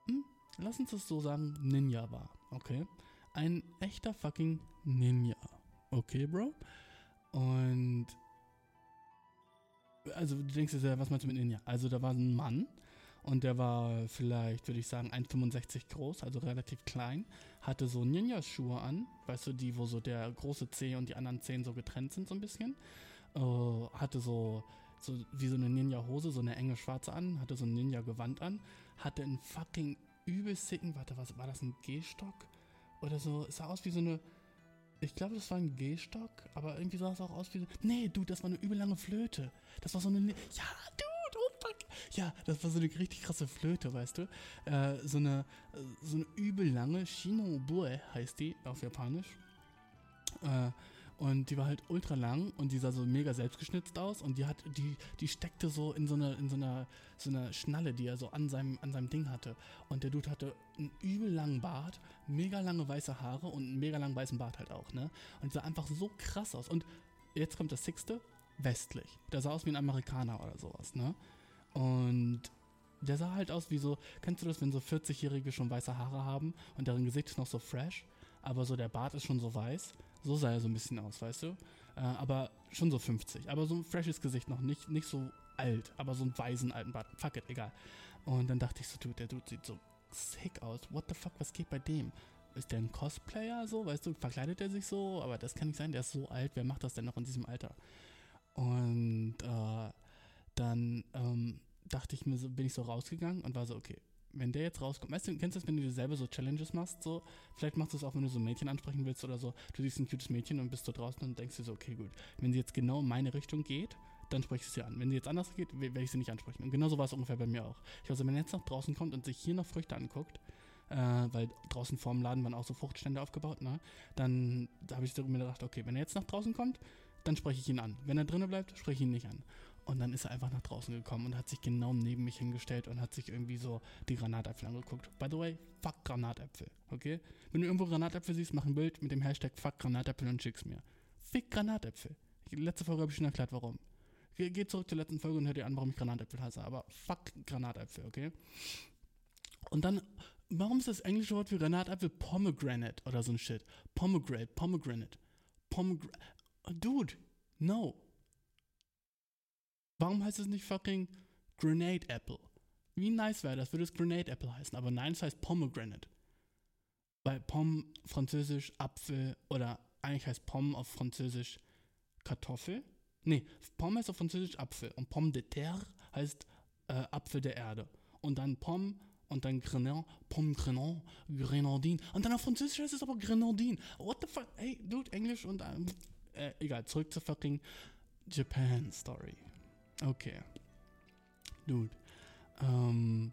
hm, lass uns das so sagen, Ninja war. Okay? Ein echter fucking Ninja. Okay, Bro? Und also du denkst dir, was meinst du mit Ninja? Also da war ein Mann und der war vielleicht, würde ich sagen, 1,65 groß, also relativ klein, hatte so Ninja-Schuhe an, weißt du, die, wo so der große Zeh und die anderen Zehen so getrennt sind so ein bisschen. Uh, hatte so, so wie so eine Ninja-Hose, so eine enge schwarze an, hatte so ein Ninja-Gewand an, hatte einen fucking übelst sicken, warte, was, war das ein Gehstock? Oder so, es sah aus wie so eine, ich glaube, das war ein Gehstock, aber irgendwie sah es auch aus wie so. Nee, du, das war eine übel lange Flöte. Das war so eine. Ja, fuck. Ja, das war so eine richtig krasse Flöte, weißt du? Äh, so eine so eine übel lange Shinobue heißt die auf Japanisch. Äh, und die war halt ultra lang und die sah so mega selbstgeschnitzt aus und die hat, die, die steckte so in so einer, in so einer, so einer Schnalle, die er so an seinem, an seinem Ding hatte. Und der Dude hatte einen übel langen Bart, mega lange weiße Haare und einen mega langen weißen Bart halt auch, ne? Und sah einfach so krass aus. Und jetzt kommt das Sixte, westlich. Der sah aus wie ein Amerikaner oder sowas, ne? Und der sah halt aus wie so, kennst du das, wenn so 40-Jährige schon weiße Haare haben und deren Gesicht ist noch so fresh, aber so der Bart ist schon so weiß? So sah er so ein bisschen aus, weißt du? Äh, aber schon so 50. Aber so ein freshes Gesicht noch, nicht, nicht so alt, aber so einen weisen alten Bart. Fuck it, egal. Und dann dachte ich so, dude, der Dude sieht so sick aus. What the fuck, was geht bei dem? Ist der ein Cosplayer so? Weißt du, verkleidet er sich so? Aber das kann nicht sein, der ist so alt. Wer macht das denn noch in diesem Alter? Und äh, dann ähm, dachte ich mir so, bin ich so rausgegangen und war so, okay, wenn der jetzt rauskommt, weißt du, kennst du das, wenn du dir selber so Challenges machst, so, vielleicht machst du es auch, wenn du so ein Mädchen ansprechen willst oder so, du siehst ein cutes Mädchen und bist so draußen und denkst dir so, okay, gut, wenn sie jetzt genau in meine Richtung geht, dann spreche ich sie an. Wenn sie jetzt anders geht, werde ich sie nicht ansprechen. Und genauso war es ungefähr bei mir auch. Ich also, wenn er jetzt nach draußen kommt und sich hier noch Früchte anguckt, äh, weil draußen vorm Laden waren auch so Fruchtstände aufgebaut, ne, dann da habe ich mir gedacht, okay, wenn er jetzt nach draußen kommt, dann spreche ich ihn an. Wenn er drinnen bleibt, spreche ich ihn nicht an. Und dann ist er einfach nach draußen gekommen und hat sich genau neben mich hingestellt und hat sich irgendwie so die Granatäpfel angeguckt. By the way, fuck Granatäpfel, okay? Wenn du irgendwo Granatäpfel siehst, mach ein Bild mit dem Hashtag fuck Granatäpfel und schick's mir. Fick Granatäpfel. Letzte Folge habe ich schon erklärt, warum. Ge geht zurück zur letzten Folge und hört dir an, warum ich Granatäpfel hasse. Aber fuck Granatäpfel, okay? Und dann, warum ist das englische Wort für Granatäpfel Pomegranate oder so ein Shit? Pomegranate, Pomegranate. Pomegranate. Dude, no. Warum heißt es nicht fucking Grenade Apple? Wie nice wäre das, würde es Grenade Apple heißen, aber nein, es heißt Pomegranate. Weil Pom französisch Apfel oder eigentlich heißt Pomme auf französisch Kartoffel. Nee, Pomme heißt auf französisch Apfel und Pomme de terre heißt äh, Apfel der Erde. Und dann Pomme und dann Grenan, Pomme Grenan, Grenadine. Und dann auf französisch heißt es aber Grenadine. What the fuck? Hey, Dude, Englisch und ähm, äh, egal, zurück zur fucking Japan Story. Okay. Dude. Ähm,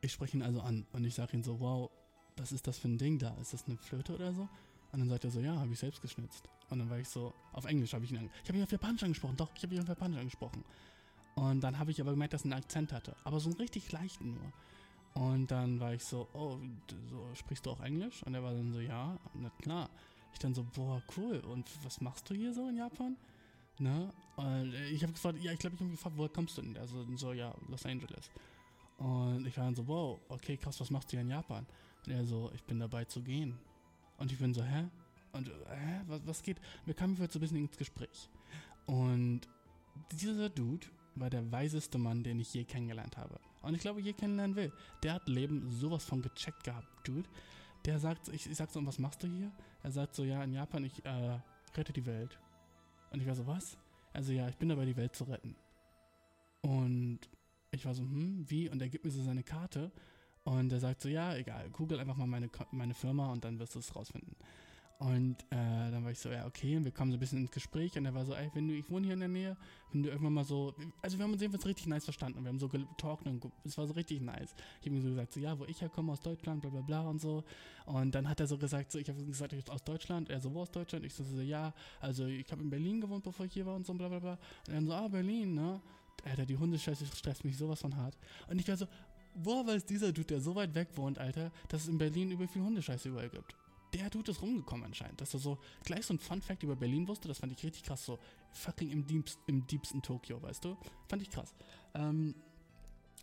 ich spreche ihn also an und ich sage ihm so, wow, was ist das für ein Ding da? Ist das eine Flöte oder so? Und dann sagt er so, ja, habe ich selbst geschnitzt. Und dann war ich so, auf Englisch habe ich ihn angesprochen. Ich habe ihn auf Japanisch angesprochen, doch, ich habe ihn auf Japanisch angesprochen. Und dann habe ich aber gemerkt, dass er einen Akzent hatte. Aber so einen richtig leichten nur. Und dann war ich so, oh, so, sprichst du auch Englisch? Und er war dann so, ja, na klar. Ich dann so, boah, cool. Und was machst du hier so in Japan? Ne? Und ich habe gefragt, ja, ich glaube, ich habe gefragt, woher kommst du denn? Also so, ja, Los Angeles. Und ich war dann so, wow, okay, krass, was machst du hier in Japan? Und er so, ich bin dabei zu gehen. Und ich bin so, hä? Und äh, was, was geht? Wir kamen jetzt so ein bisschen ins Gespräch. Und dieser Dude war der weiseste Mann, den ich je kennengelernt habe. Und ich glaube, je kennenlernen will. Der hat Leben sowas von gecheckt gehabt, Dude. Der sagt, ich, ich sag so, und was machst du hier? Er sagt so, ja, in Japan, ich äh, rette die Welt. Und ich war so, was? Also ja, ich bin dabei, die Welt zu retten. Und ich war so, hm, wie? Und er gibt mir so seine Karte. Und er sagt so, ja, egal, google einfach mal meine, meine Firma und dann wirst du es rausfinden. Und äh, dann war ich so, ja, okay, und wir kommen so ein bisschen ins Gespräch und er war so, ey, wenn du, ich wohne hier in der Nähe, wenn du irgendwann mal so, also wir haben uns jedenfalls richtig nice verstanden und wir haben so getalkt und es war so richtig nice. Ich habe ihm so gesagt, so, ja, wo ich herkomme, aus Deutschland, bla bla bla und so. Und dann hat er so gesagt, so, ich habe gesagt, ich bin aus Deutschland, er so, wo aus Deutschland? Ich so, so ja, also ich habe in Berlin gewohnt, bevor ich hier war und so, bla bla bla. Und dann so, ah, Berlin, ne? Alter, die Hundescheiße stresst mich sowas von hart. Und ich war so, woher weiß dieser Dude, der so weit weg wohnt, Alter, dass es in Berlin über viel Hundescheiße überall gibt? Der Dude ist rumgekommen anscheinend, dass er so gleich so ein Fun-Fact über Berlin wusste, das fand ich richtig krass, so fucking im, Diebst, im diebsten Tokio, weißt du? Fand ich krass. Ähm,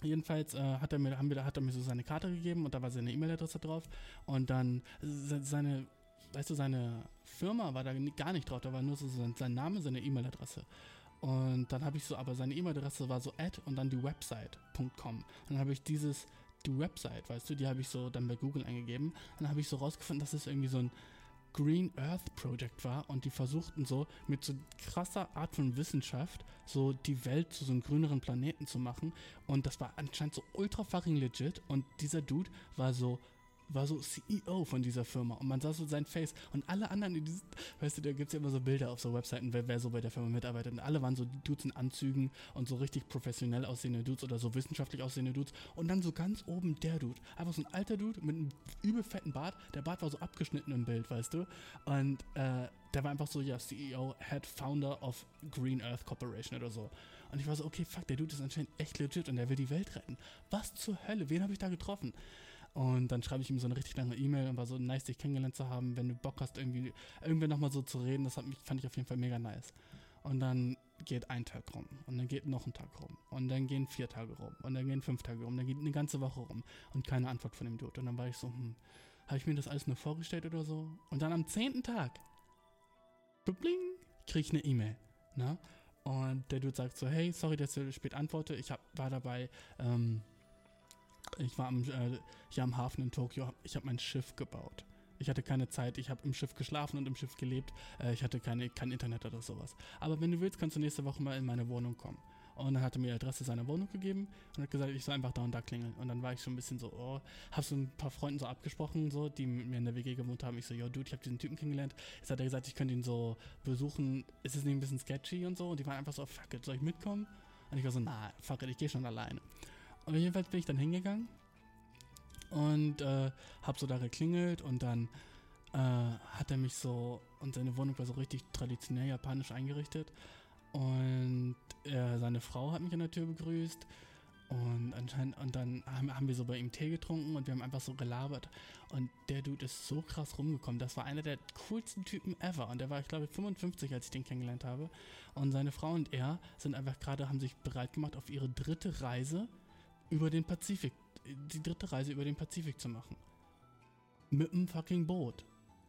jedenfalls äh, hat, er mir, haben wir, hat er mir so seine Karte gegeben und da war seine E-Mail-Adresse drauf und dann se- seine, weißt du, seine Firma war da gar nicht drauf, da war nur so sein, sein Name, seine E-Mail-Adresse. Und dann habe ich so, aber seine E-Mail-Adresse war so at und dann die Website.com. Dann habe ich dieses, die Website, weißt du, die habe ich so dann bei Google eingegeben. Und dann habe ich so rausgefunden, dass es irgendwie so ein Green Earth Project war und die versuchten so mit so krasser Art von Wissenschaft so die Welt zu so einem grüneren Planeten zu machen. Und das war anscheinend so ultra fucking legit. Und dieser Dude war so war so CEO von dieser Firma und man sah so sein Face und alle anderen in diesem, weißt du, da gibt es ja immer so Bilder auf so Webseiten, wer, wer so bei der Firma mitarbeitet und alle waren so Dudes in Anzügen und so richtig professionell aussehende Dudes oder so wissenschaftlich aussehende Dudes und dann so ganz oben der Dude, einfach so ein alter Dude mit einem übel fetten Bart, der Bart war so abgeschnitten im Bild, weißt du, und äh, der war einfach so, ja, CEO, Head Founder of Green Earth Corporation oder so. Und ich war so, okay, fuck, der Dude ist anscheinend echt legit und der will die Welt retten. Was zur Hölle? Wen habe ich da getroffen? Und dann schreibe ich ihm so eine richtig lange E-Mail und war so nice, dich kennengelernt zu haben. Wenn du Bock hast, irgendwie, irgendwie nochmal so zu reden, das hat mich, fand ich auf jeden Fall mega nice. Und dann geht ein Tag rum und dann geht noch ein Tag rum und dann gehen vier Tage rum und dann gehen fünf Tage rum, dann geht eine ganze Woche rum und keine Antwort von dem Dude. Und dann war ich so, hm, habe ich mir das alles nur vorgestellt oder so? Und dann am zehnten Tag, bling, kriege ich eine E-Mail, ne? Und der Dude sagt so, hey, sorry, dass ich spät antworte, ich hab, war dabei, ähm, ich war am, äh, hier am Hafen in Tokio, ich habe mein Schiff gebaut. Ich hatte keine Zeit, ich habe im Schiff geschlafen und im Schiff gelebt. Äh, ich hatte keine, kein Internet oder sowas. Aber wenn du willst, kannst du nächste Woche mal in meine Wohnung kommen. Und dann hat er mir die Adresse seiner Wohnung gegeben und hat gesagt, ich soll einfach da und da klingeln. Und dann war ich schon ein bisschen so, oh, hab so ein paar Freunden so abgesprochen, so, die mit mir in der WG gewohnt haben. Ich so, yo, Dude, ich habe diesen Typen kennengelernt. Jetzt hat er gesagt, ich könnte ihn so besuchen. Ist es nicht ein bisschen sketchy und so? Und die waren einfach so, fuck it, soll ich mitkommen? Und ich war so, na, fuck it, ich gehe schon alleine. Und jedenfalls bin ich dann hingegangen und äh, hab so da geklingelt und dann äh, hat er mich so, und seine Wohnung war so richtig traditionell japanisch eingerichtet und äh, seine Frau hat mich an der Tür begrüßt und anscheinend, und dann haben, haben wir so bei ihm Tee getrunken und wir haben einfach so gelabert und der Dude ist so krass rumgekommen, das war einer der coolsten Typen ever und der war, ich glaube, 55, als ich den kennengelernt habe. Und seine Frau und er sind einfach gerade, haben sich bereit gemacht auf ihre dritte Reise über den Pazifik, die dritte Reise über den Pazifik zu machen. Mit einem fucking Boot,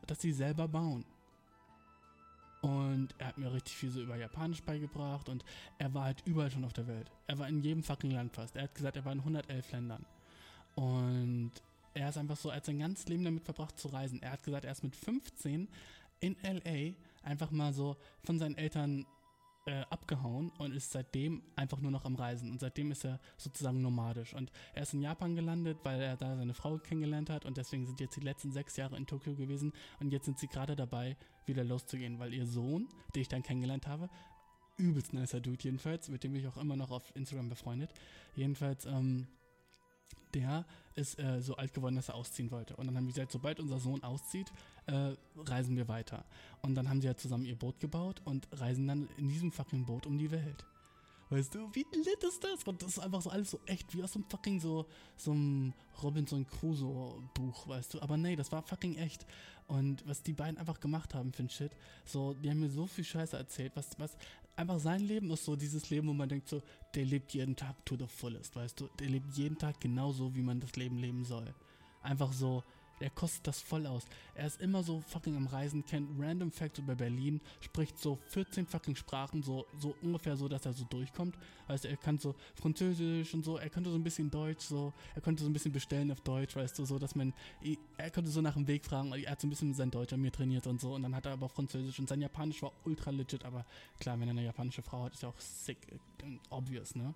das sie selber bauen. Und er hat mir richtig viel so über Japanisch beigebracht und er war halt überall schon auf der Welt. Er war in jedem fucking Land fast. Er hat gesagt, er war in 111 Ländern. Und er ist einfach so, er hat sein ganzes Leben damit verbracht zu reisen. Er hat gesagt, er ist mit 15 in LA einfach mal so von seinen Eltern äh, abgehauen und ist seitdem einfach nur noch am Reisen. Und seitdem ist er sozusagen nomadisch. Und er ist in Japan gelandet, weil er da seine Frau kennengelernt hat. Und deswegen sind jetzt die letzten sechs Jahre in Tokio gewesen. Und jetzt sind sie gerade dabei, wieder loszugehen, weil ihr Sohn, den ich dann kennengelernt habe, übelst nicer Dude jedenfalls, mit dem bin ich auch immer noch auf Instagram befreundet. Jedenfalls, ähm, der ist äh, so alt geworden, dass er ausziehen wollte. Und dann haben wir gesagt, sobald unser Sohn auszieht, äh, reisen wir weiter. Und dann haben sie halt zusammen ihr Boot gebaut und reisen dann in diesem fucking Boot um die Welt. Weißt du, wie lit ist das? Und das ist einfach so alles so echt, wie aus so einem fucking so, so einem Robinson Crusoe Buch, weißt du. Aber nee, das war fucking echt. Und was die beiden einfach gemacht haben für ein Shit, so, die haben mir so viel Scheiße erzählt, was, was, einfach sein Leben ist so dieses Leben, wo man denkt so, der lebt jeden Tag to the fullest, weißt du. Der lebt jeden Tag genauso, wie man das Leben leben soll. Einfach so Er kostet das voll aus. Er ist immer so fucking am Reisen, kennt random Facts über Berlin, spricht so 14 fucking Sprachen, so, so ungefähr so, dass er so durchkommt. Weißt du, er kann so Französisch und so, er könnte so ein bisschen Deutsch, so, er konnte so ein bisschen bestellen auf Deutsch, weißt du, so, dass man, er konnte so nach dem Weg fragen, er hat so ein bisschen sein Deutsch an mir trainiert und so, und dann hat er aber Französisch und sein Japanisch war ultra legit, aber klar, wenn er eine japanische Frau hat, ist ja auch sick, obvious, ne?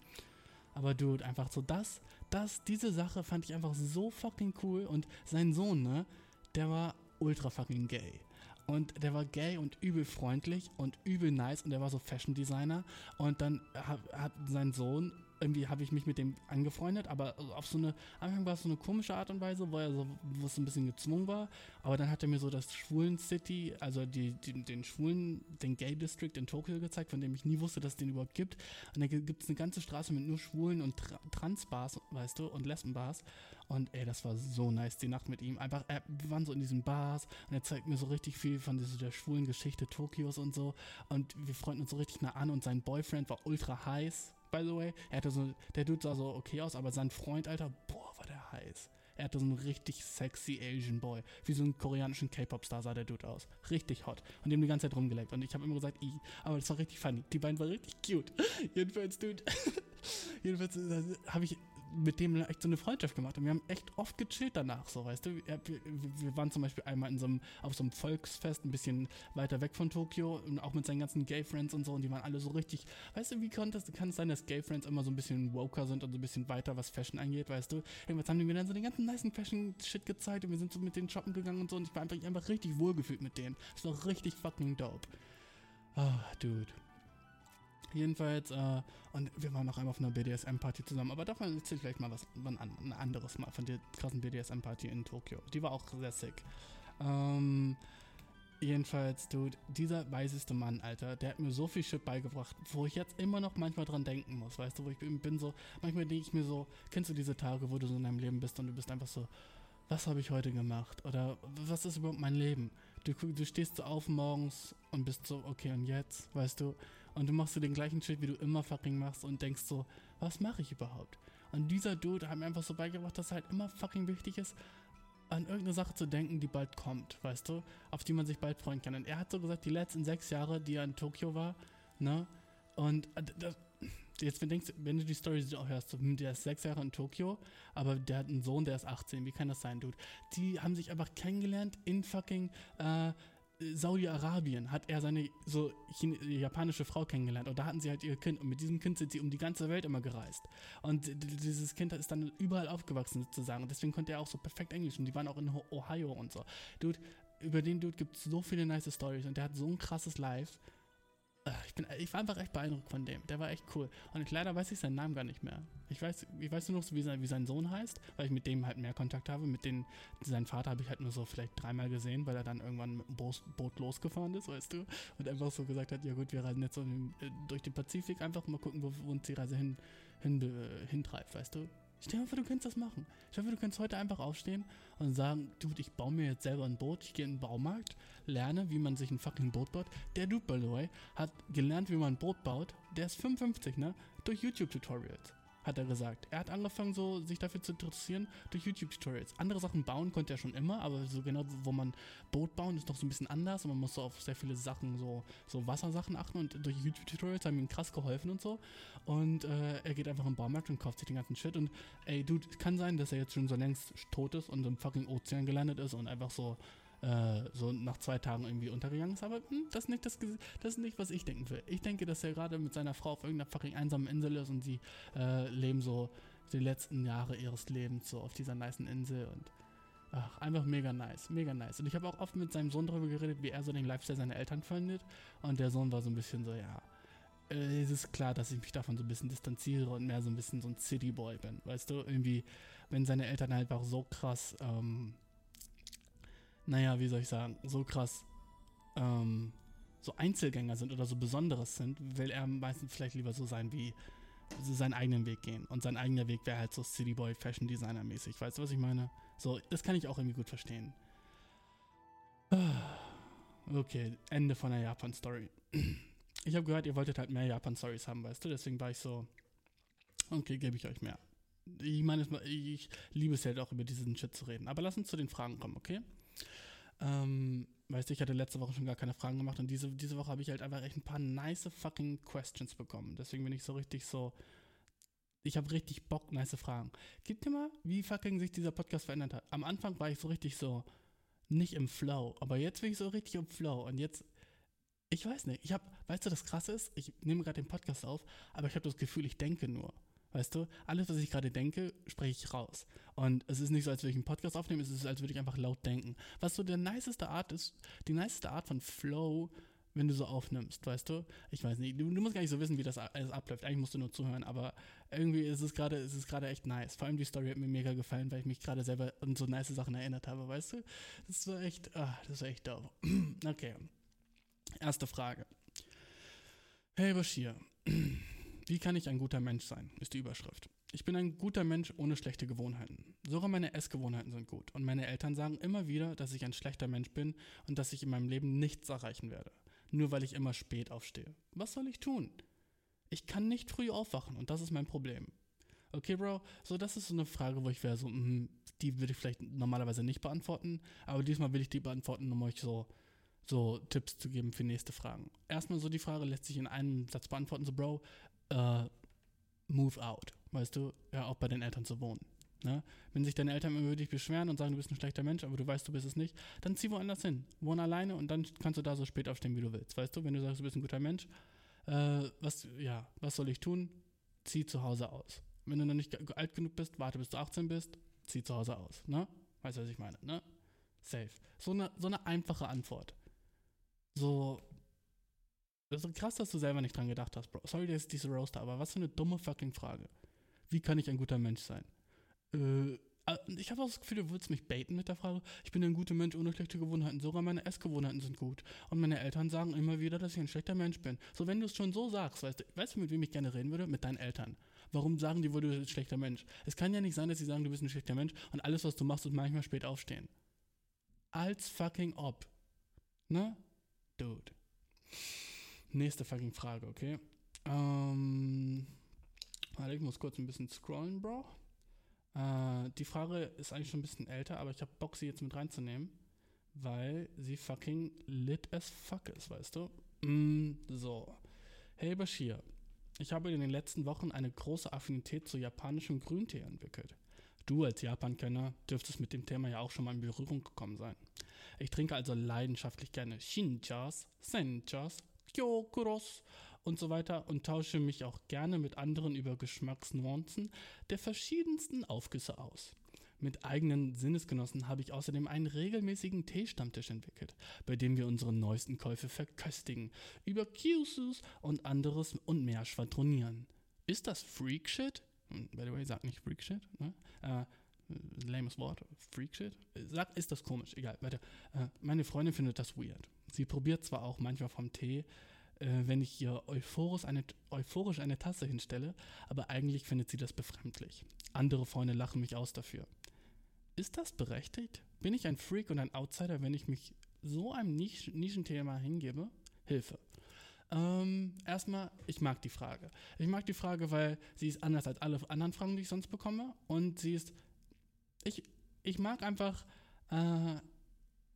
Aber dude, einfach so das, das, diese Sache fand ich einfach so fucking cool. Und sein Sohn, ne, der war ultra fucking gay. Und der war gay und übel freundlich und übel nice und der war so Fashion Designer. Und dann hat, hat sein Sohn irgendwie habe ich mich mit dem angefreundet, aber auf so eine, am Anfang war es so eine komische Art und Weise, wo er so, wo es ein bisschen gezwungen war, aber dann hat er mir so das Schwulen City, also die, die, den Schwulen, den Gay District in Tokio gezeigt, von dem ich nie wusste, dass es den überhaupt gibt. Und da gibt es eine ganze Straße mit nur Schwulen und Tra Transbars, weißt du, und Lesbenbars. Und ey, das war so nice, die Nacht mit ihm. Einfach, er, wir waren so in diesen Bars und er zeigt mir so richtig viel von dieser, der schwulen Geschichte Tokios und so. Und wir freunden uns so richtig nah an und sein Boyfriend war ultra heiß by the way. Er hatte so, der Dude sah so okay aus, aber sein Freund, Alter, boah, war der heiß. Er hatte so einen richtig sexy Asian Boy. Wie so einen koreanischen K-Pop-Star sah der Dude aus. Richtig hot. Und haben die ganze Zeit rumgeleckt. Und ich habe immer gesagt, i. Aber das war richtig funny. Die beiden waren richtig cute. <laughs> Jedenfalls, Dude. <laughs> Jedenfalls äh, habe ich mit dem echt so eine Freundschaft gemacht und wir haben echt oft gechillt danach, so, weißt du. Wir, wir waren zum Beispiel einmal in so einem, auf so einem Volksfest ein bisschen weiter weg von Tokio und auch mit seinen ganzen Gay-Friends und so und die waren alle so richtig, weißt du, wie kann das, kann es sein, dass Gay-Friends immer so ein bisschen woker sind und so ein bisschen weiter, was Fashion angeht, weißt du. Irgendwas haben die mir dann so den ganzen nice Fashion-Shit gezeigt und wir sind so mit denen shoppen gegangen und so und ich war einfach, einfach richtig wohlgefühlt mit denen. Das war richtig fucking dope. Ah, oh, dude. Jedenfalls, äh, und wir waren noch einmal auf einer BDSM-Party zusammen, aber davon erzähle ich vielleicht mal was, ein anderes Mal von der krassen BDSM-Party in Tokio. Die war auch sehr sick. Ähm, jedenfalls, dude, dieser weiseste Mann, Alter, der hat mir so viel Shit beigebracht, wo ich jetzt immer noch manchmal dran denken muss, weißt du, wo ich bin, bin so, manchmal denke ich mir so, kennst du diese Tage, wo du so in deinem Leben bist und du bist einfach so, was habe ich heute gemacht? Oder was ist überhaupt mein Leben? Du, du stehst so auf morgens und bist so, okay, und jetzt, weißt du, und du machst so den gleichen Shit, wie du immer fucking machst und denkst so, was mache ich überhaupt? Und dieser Dude hat mir einfach so beigebracht, dass es halt immer fucking wichtig ist, an irgendeine Sache zu denken, die bald kommt, weißt du, auf die man sich bald freuen kann. Und er hat so gesagt, die letzten sechs Jahre, die er in Tokio war, ne, und äh, das, jetzt wenn, denkst, wenn du die Story auch hörst, hm, der ist sechs Jahre in Tokio, aber der hat einen Sohn, der ist 18, wie kann das sein, Dude? Die haben sich einfach kennengelernt in fucking äh, Saudi-Arabien hat er seine so japanische Frau kennengelernt und da hatten sie halt ihr Kind und mit diesem Kind sind sie um die ganze Welt immer gereist und dieses Kind ist dann überall aufgewachsen sozusagen und deswegen konnte er auch so perfekt Englisch und die waren auch in Ohio und so. Dude, über den Dude gibt es so viele nice Stories und der hat so ein krasses Live ich, bin, ich war einfach echt beeindruckt von dem. Der war echt cool. Und leider weiß ich seinen Namen gar nicht mehr. Ich weiß, ich weiß nur noch, wie sein, wie sein Sohn heißt, weil ich mit dem halt mehr Kontakt habe. Mit den, seinen Vater habe ich halt nur so vielleicht dreimal gesehen, weil er dann irgendwann mit dem Boot, Boot losgefahren ist, weißt du. Und einfach so gesagt hat, ja gut, wir reisen jetzt so äh, durch den Pazifik, einfach mal gucken, wo, wo uns die Reise hin, hin, äh, hintreibt, weißt du. Dir vor, du könntest das machen. Dir vor, du könntest heute einfach aufstehen und sagen, Dude, ich baue mir jetzt selber ein Boot, ich gehe in den Baumarkt, lerne, wie man sich ein fucking Boot baut. Der Dude, by the way, hat gelernt, wie man ein Boot baut. Der ist 55, ne? Durch YouTube-Tutorials hat er gesagt. Er hat angefangen, so sich dafür zu interessieren durch YouTube-Tutorials. Andere Sachen bauen konnte er schon immer, aber so genau, wo man Boot bauen, ist doch so ein bisschen anders und man muss so auf sehr viele Sachen, so, so Wassersachen achten und durch YouTube-Tutorials haben ihm krass geholfen und so. Und äh, er geht einfach im Baumarkt und kauft sich den ganzen Shit und ey, Dude, kann sein, dass er jetzt schon so längst tot ist und im fucking Ozean gelandet ist und einfach so äh, so nach zwei Tagen irgendwie untergegangen ist. Aber hm, das, ist nicht das, das ist nicht, was ich denken will. Ich denke, dass er gerade mit seiner Frau auf irgendeiner fucking einsamen Insel ist und sie äh, leben so die letzten Jahre ihres Lebens so auf dieser niceen Insel und ach, einfach mega nice, mega nice. Und ich habe auch oft mit seinem Sohn darüber geredet, wie er so den Lifestyle seiner Eltern findet. Und der Sohn war so ein bisschen so, ja, äh, es ist klar, dass ich mich davon so ein bisschen distanziere und mehr so ein bisschen so ein Cityboy bin. Weißt du, irgendwie, wenn seine Eltern halt auch so krass ähm, naja, wie soll ich sagen, so krass ähm, so Einzelgänger sind oder so Besonderes sind, will er meistens vielleicht lieber so sein wie so seinen eigenen Weg gehen. Und sein eigener Weg wäre halt so Cityboy Fashion Designer mäßig. Weißt du, was ich meine? So, das kann ich auch irgendwie gut verstehen. <sighs> Okay, Ende von der Japan-Story. <clears throat> Ich habe gehört, ihr wolltet halt mehr Japan-Stories haben, weißt du? Deswegen war ich so, okay, gebe ich euch mehr. Ich meine, ich liebe es halt auch über diesen Shit zu reden. Aber lass uns zu den Fragen kommen, okay? Ähm, weißt du, ich hatte letzte Woche schon gar keine Fragen gemacht und diese, diese Woche habe ich halt einfach echt ein paar nice fucking Questions bekommen. Deswegen bin ich so richtig so. Ich habe richtig Bock, nice Fragen. Gib dir mal, wie fucking sich dieser Podcast verändert hat. Am Anfang war ich so richtig so nicht im Flow, aber jetzt bin ich so richtig im Flow und jetzt ich weiß nicht, ich habe, weißt du, das krasse ist, ich nehme gerade den Podcast auf, aber ich habe das Gefühl, ich denke nur. Weißt du, alles, was ich gerade denke, spreche ich raus. Und es ist nicht so, als würde ich einen Podcast aufnehmen, es ist, als würde ich einfach laut denken. Was so der niceste Art ist, die niceste Art von Flow, wenn du so aufnimmst, weißt du? Ich weiß nicht, du, du musst gar nicht so wissen, wie das alles abläuft. Eigentlich musst du nur zuhören, aber irgendwie ist es gerade, ist es gerade echt nice. Vor allem die Story hat mir mega gefallen, weil ich mich gerade selber an so nice Sachen erinnert habe, weißt du? Das war echt, ah, das war echt doof. <clears throat> okay. Erste Frage. Hey Bashir, <clears throat> wie kann ich ein guter Mensch sein? Ist die Überschrift. Ich bin ein guter Mensch ohne schlechte Gewohnheiten. Sogar meine Essgewohnheiten sind gut. Und meine Eltern sagen immer wieder, dass ich ein schlechter Mensch bin und dass ich in meinem Leben nichts erreichen werde. Nur weil ich immer spät aufstehe. Was soll ich tun? Ich kann nicht früh aufwachen und das ist mein Problem. Okay, Bro, so das ist so eine Frage, wo ich wäre so, mm, die würde ich vielleicht normalerweise nicht beantworten, aber diesmal will ich die beantworten, um euch so, so Tipps zu geben für nächste Fragen. Erstmal so die Frage lässt sich in einem Satz beantworten, so Bro, äh, move out, weißt du, ja auch bei den Eltern zu wohnen. Ne? Wenn sich deine Eltern immer über dich beschweren und sagen, du bist ein schlechter Mensch, aber du weißt, du bist es nicht, dann zieh woanders hin. Wohn alleine und dann kannst du da so spät aufstehen, wie du willst. Weißt du, wenn du sagst, du bist ein guter Mensch, äh, was, ja, was soll ich tun? Zieh zu Hause aus. Wenn du noch nicht alt genug bist, warte bis du 18 bist, zieh zu Hause aus. Ne? Weißt du, was ich meine? Ne? Safe. So eine, so eine einfache Antwort. So. Das ist krass, dass du selber nicht dran gedacht hast, Bro. Sorry, dass ich diese Roaster, aber was für eine dumme fucking Frage. Wie kann ich ein guter Mensch sein? Äh, äh, ich habe auch das Gefühl, du willst mich baiten mit der Frage. Ich bin ein guter Mensch ohne schlechte Gewohnheiten. Sogar meine Essgewohnheiten sind gut. Und meine Eltern sagen immer wieder, dass ich ein schlechter Mensch bin. So, wenn du es schon so sagst, weißt du, weißt du, mit wem ich gerne reden würde? Mit deinen Eltern. Warum sagen die wohl, du bist ein schlechter Mensch? Es kann ja nicht sein, dass sie sagen, du bist ein schlechter Mensch und alles, was du machst, ist manchmal spät aufstehen. Als fucking ob. Ne? Dude. Nächste fucking Frage, okay? Ähm. Warte, ich muss kurz ein bisschen scrollen, Bro. Äh, die Frage ist eigentlich schon ein bisschen älter, aber ich habe Bock, sie jetzt mit reinzunehmen, weil sie fucking lit as fuck ist, weißt du? Mm, so. Hey Bashir, ich habe in den letzten Wochen eine große Affinität zu japanischem Grüntee entwickelt. Du als Japan-Kenner dürftest mit dem Thema ja auch schon mal in Berührung gekommen sein. Ich trinke also leidenschaftlich gerne Shinchas, Senchas, Kyokuros und so weiter und tausche mich auch gerne mit anderen über Geschmacksnuancen der verschiedensten Aufgüsse aus. Mit eigenen Sinnesgenossen habe ich außerdem einen regelmäßigen Teestammtisch entwickelt, bei dem wir unsere neuesten Käufe verköstigen, über Kyusus und anderes und mehr schwadronieren. Ist das Freak-Shit? Hm, By the way, sag nicht Freak-Shit, ne? Äh, lames Wort, Freak-Shit. Sag, ist das komisch, egal, weiter. Äh, meine Freundin findet das weird. Sie probiert zwar auch manchmal vom Tee, äh, wenn ich ihr euphorisch eine, euphorisch eine Tasse hinstelle, aber eigentlich findet sie das befremdlich. Andere Freunde lachen mich aus dafür. Ist das berechtigt? Bin ich ein Freak und ein Outsider, wenn ich mich so einem Nisch Nischenthema hingebe? Hilfe. Ähm, erstmal, ich mag die Frage. Ich mag die Frage, weil sie ist anders als alle anderen Fragen, die ich sonst bekomme. Und sie ist. Ich, ich mag einfach äh,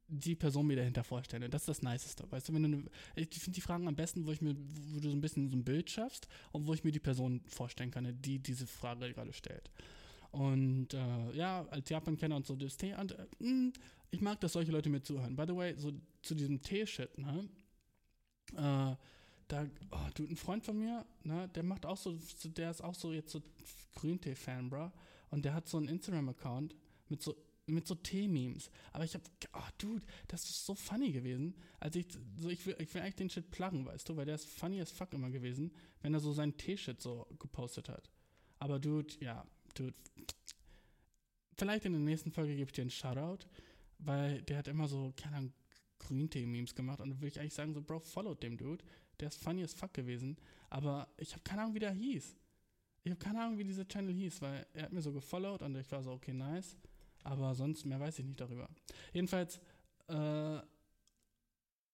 die Person mir dahinter vorstellen. Das ist das Niceste. Weißt du, wenn du. Ich finde die Fragen am besten, wo ich mir, wo du so ein bisschen so ein Bild schaffst und wo ich mir die Person vorstellen kann, die diese Frage gerade stellt. Und äh, ja, als Japan-Kenner und so das Tee. Und äh, mh, ich mag, dass solche Leute mir zuhören. By the way, so zu diesem Tee-Shit, ne? Äh, da, oh, du, ein Freund von mir, ne, der macht auch so, der ist auch so jetzt so Grüntee-Fan, bro. Und der hat so einen Instagram-Account mit so mit so Tee-Memes. Aber ich hab, oh, dude, das ist so funny gewesen. Als ich, so, ich will, ich will eigentlich den Shit pluggen, weißt du, weil der ist funny as fuck immer gewesen, wenn er so seinen Tee-Shit so gepostet hat. Aber dude, ja, dude. Vielleicht in der nächsten Folge gebe ich dir einen Shoutout, weil der hat immer so, keine Ahnung, Grüntee-Memes gemacht und da würde ich eigentlich sagen, so, Bro, follow dem Dude. Der ist funny as fuck gewesen, aber ich habe keine Ahnung, wie der hieß. Ich habe keine Ahnung, wie dieser Channel hieß, weil er hat mir so gefollowt und ich war so, okay, nice. Aber sonst mehr weiß ich nicht darüber. Jedenfalls, äh,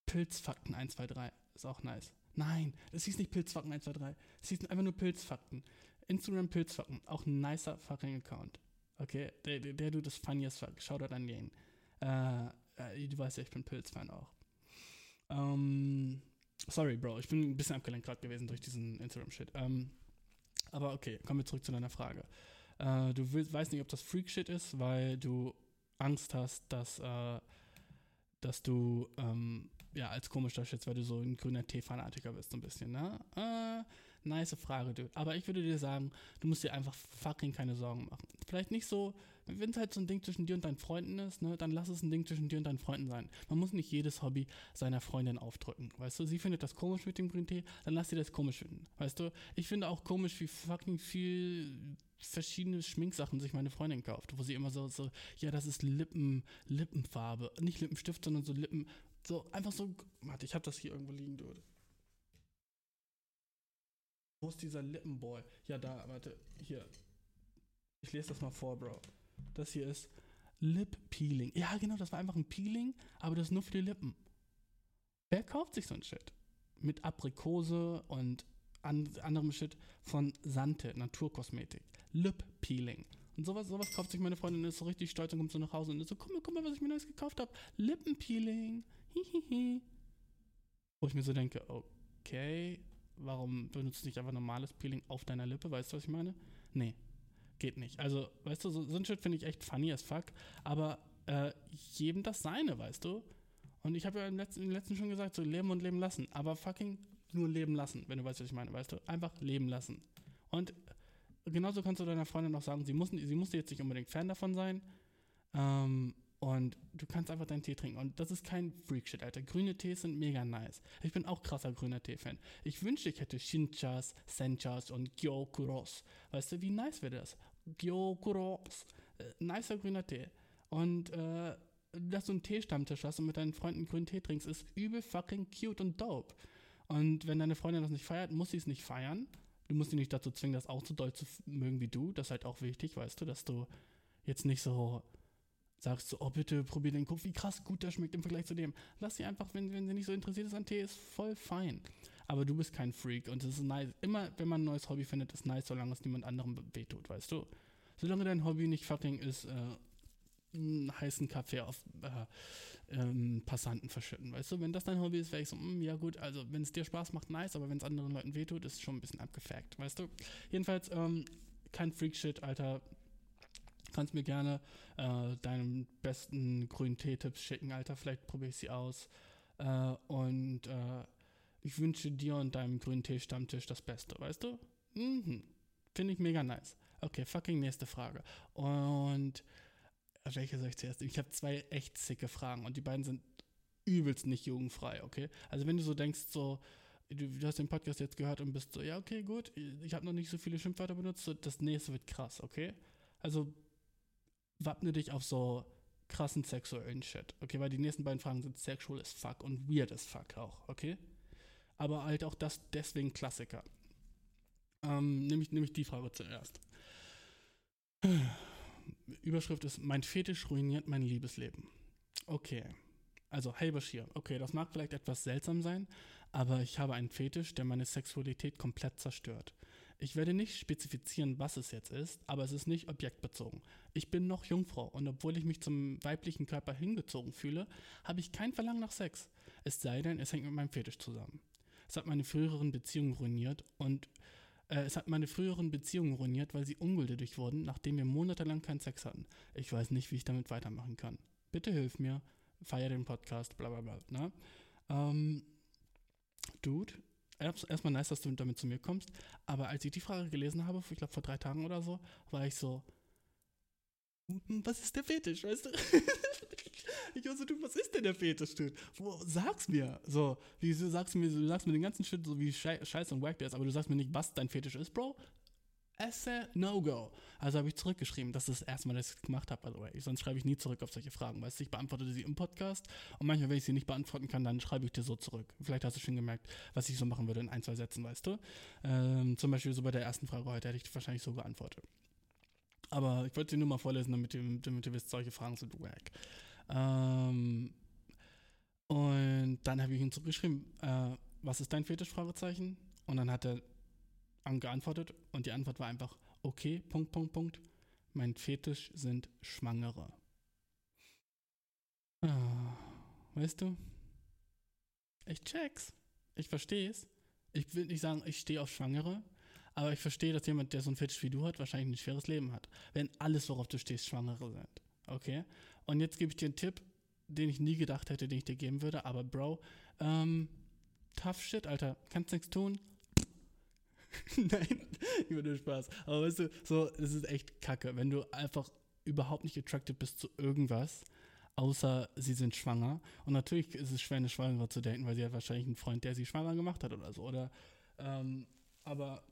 Pilzfakten 123 ist auch nice. Nein, es hieß nicht Pilzfakten 123. Es hieß einfach nur Pilzfakten. Instagram Pilzfucken, auch ein nicer fucking Account. Okay, der, der, der Dude ist funny fuck. Shoutout an den. Äh, äh, du weißt ja, ich bin Pilz-Fan auch. Ähm, sorry, Bro, ich bin ein bisschen abgelenkt gerade gewesen durch diesen Instagram-Shit. Ähm, aber okay, kommen wir zurück zu deiner Frage. Äh, du willst, weißt nicht, ob das Freak-Shit ist, weil du Angst hast, dass, äh, dass du ähm, ja als komisch darstellst, weil du so ein grüner Tee-Fanatiker bist, so ein bisschen, ne? Äh, nice Frage, Dude. Aber ich würde dir sagen, du musst dir einfach fucking keine Sorgen machen. Vielleicht nicht so, wenn es halt so ein Ding zwischen dir und deinen Freunden ist, ne, dann lass es ein Ding zwischen dir und deinen Freunden sein. Man muss nicht jedes Hobby seiner Freundin aufdrücken. Weißt du, sie findet das komisch mit dem grünen Tee, dann lass sie das komisch finden. Weißt du, ich finde auch komisch, wie fucking viel verschiedene Schminksachen sich meine Freundin kauft, wo sie immer so, so ja, das ist Lippen, Lippenfarbe. Nicht Lippenstift, sondern so Lippen, so einfach so, warte, ich habe das hier irgendwo liegen, Dude. Wo ist dieser Lippenboy? Ja, da, warte, hier. Ich lese das mal vor, Bro. Das hier ist Lip Peeling. Ja, genau, das war einfach ein Peeling, aber das ist nur für die Lippen. Wer kauft sich so ein Shit? Mit Aprikose und an, anderem Shit von Sante, Naturkosmetik. Lip Peeling. Und sowas, sowas kauft sich meine Freundin und ist so richtig stolz und kommt so nach Hause und ist so, guck mal, guck mal, was ich mir Neues gekauft habe. Lippenpeeling. Hihihi. Wo ich mir so denke, okay, warum benutzt du nicht einfach normales Peeling auf deiner Lippe? Weißt du, was ich meine? Nee, geht nicht. Also, weißt du, so, so ein Shit finde ich echt funny as fuck, aber äh, jedem das seine, weißt du? Und ich habe ja im letzten, im letzten schon gesagt, so leben und leben lassen, aber fucking nur leben lassen, wenn du weißt, was ich meine, weißt du? Einfach leben lassen. Und genauso kannst du deiner Freundin auch sagen, sie muss, sie muss jetzt nicht unbedingt Fan davon sein. Ähm, und du kannst einfach deinen Tee trinken. Und das ist kein Freak-Shit, Alter. Grüne Tees sind mega nice. Ich bin auch krasser grüner Tee-Fan. Ich wünschte, ich hätte Shinchas, Senchas und Gyokuros. Weißt du, wie nice wäre das? Gyokuros. Äh, nicer grüner Tee. Und äh, dass du einen Teestammtisch hast und mit deinen Freunden grünen Tee trinkst, ist übel fucking cute und dope. Und wenn deine Freundin das nicht feiert, muss sie es nicht feiern. Du musst sie nicht dazu zwingen, das auch so doll zu mögen wie du. Das ist halt auch wichtig, weißt du, dass du jetzt nicht so sagst du, oh bitte, probier den, guck, wie krass gut der schmeckt im Vergleich zu dem. Lass sie einfach, wenn, wenn sie nicht so interessiert ist an Tee, ist voll fein. Aber du bist kein Freak und es ist nice. Immer, wenn man ein neues Hobby findet, ist nice, solange es niemand anderem wehtut, weißt du? Solange dein Hobby nicht fucking ist, äh, einen heißen Kaffee auf äh, ähm, Passanten verschütten, weißt du? Wenn das dein Hobby ist, wäre ich so, mm, ja gut, also wenn es dir Spaß macht, nice, aber wenn es anderen Leuten wehtut, ist es schon ein bisschen abgefuckt, weißt du? Jedenfalls, ähm, kein Freak-Shit, Alter, kannst mir gerne äh, deinen besten grünen Tee-Tipps schicken, Alter. Vielleicht probiere ich sie aus. Äh, und äh, ich wünsche dir und deinem grünen Tee-Stammtisch das Beste, weißt du? Mhm. Finde ich mega nice. Okay, fucking nächste Frage. Und welche soll ich zuerst? Ich habe zwei echt sicke Fragen und die beiden sind übelst nicht jugendfrei, okay? Also wenn du so denkst, so, du, du hast den Podcast jetzt gehört und bist so, ja, okay, gut, ich habe noch nicht so viele Schimpfwörter benutzt, so, das nächste wird krass, okay? Also wappne dich auf so krassen sexuellen Shit, okay? Weil die nächsten beiden Fragen sind sexual as fuck und weird as fuck auch, okay? Aber halt auch das deswegen Klassiker. Ähm, nämlich, nämlich die Frage zuerst. Überschrift ist, mein Fetisch ruiniert mein Liebesleben. Okay. Also, hey Bashir, okay, das mag vielleicht etwas seltsam sein, aber ich habe einen Fetisch, der meine Sexualität komplett zerstört. Ich werde nicht spezifizieren, was es jetzt ist, aber es ist nicht objektbezogen. Ich bin noch Jungfrau und obwohl ich mich zum weiblichen Körper hingezogen fühle, habe ich kein Verlangen nach Sex. Es sei denn, es hängt mit meinem Fetisch zusammen. Es hat meine früheren Beziehungen ruiniert und es hat meine früheren Beziehungen ruiniert, weil sie ungültig wurden, nachdem wir monatelang keinen Sex hatten. Ich weiß nicht, wie ich damit weitermachen kann. Bitte hilf mir, feier den Podcast, bla bla bla. Ne? Ähm, Dude, erstmal nice, dass du damit zu mir kommst. Aber als ich die Frage gelesen habe, ich glaube vor drei Tagen oder so, war ich so, hm, was ist der Fetisch, weißt du? <laughs> ich war so, du, was ist denn der Fetisch, dude? Wo, sag's mir. So, wie du sagst mir, du sagst mir den ganzen Shit, so wie scheiße und wack der ist, aber du sagst mir nicht, was dein Fetisch ist, Bro. Esse No-Go. Also habe ich zurückgeschrieben. Das ist das erste Mal, dass ich es gemacht habe, by the way. Sonst schreibe ich nie zurück auf solche Fragen. Weißt du, ich beantworte sie im Podcast und manchmal, wenn ich sie nicht beantworten kann, dann schreibe ich dir so zurück. Vielleicht hast du schon gemerkt, was ich so machen würde in ein, zwei Sätzen, weißt du? Ähm, zum Beispiel so bei der ersten Frage heute hätte ich wahrscheinlich so geantwortet. Aber ich wollte sie nur mal vorlesen, damit ihr, damit ihr wisst, solche Fragen sind wack. Ähm, und dann habe ich ihm zurückgeschrieben, äh, was ist dein Fetisch? Fragezeichen. Und dann hat er an- geantwortet und die Antwort war einfach, okay, Punkt, Punkt, Punkt. Mein Fetisch sind Schwangere. Ah, weißt du? Ich check's. Ich versteh's. Ich will nicht sagen, ich stehe auf Schwangere, aber ich verstehe, dass jemand, der so ein Fetisch wie du hat, wahrscheinlich ein schweres Leben hat. Wenn alles, worauf du stehst, Schwangere sind. Okay? Und jetzt gebe ich dir einen Tipp, den ich nie gedacht hätte, den ich dir geben würde, aber Bro, ähm, tough shit, Alter. Kannst nichts tun. <laughs> Nein, <laughs> über den Spaß. Aber weißt du, so, es ist echt kacke, wenn du einfach überhaupt nicht attracted bist zu irgendwas, außer sie sind schwanger. Und natürlich ist es schwer, eine Schwangere zu daten, weil sie hat wahrscheinlich einen Freund, der sie schwanger gemacht hat oder so. Oder, ähm, aber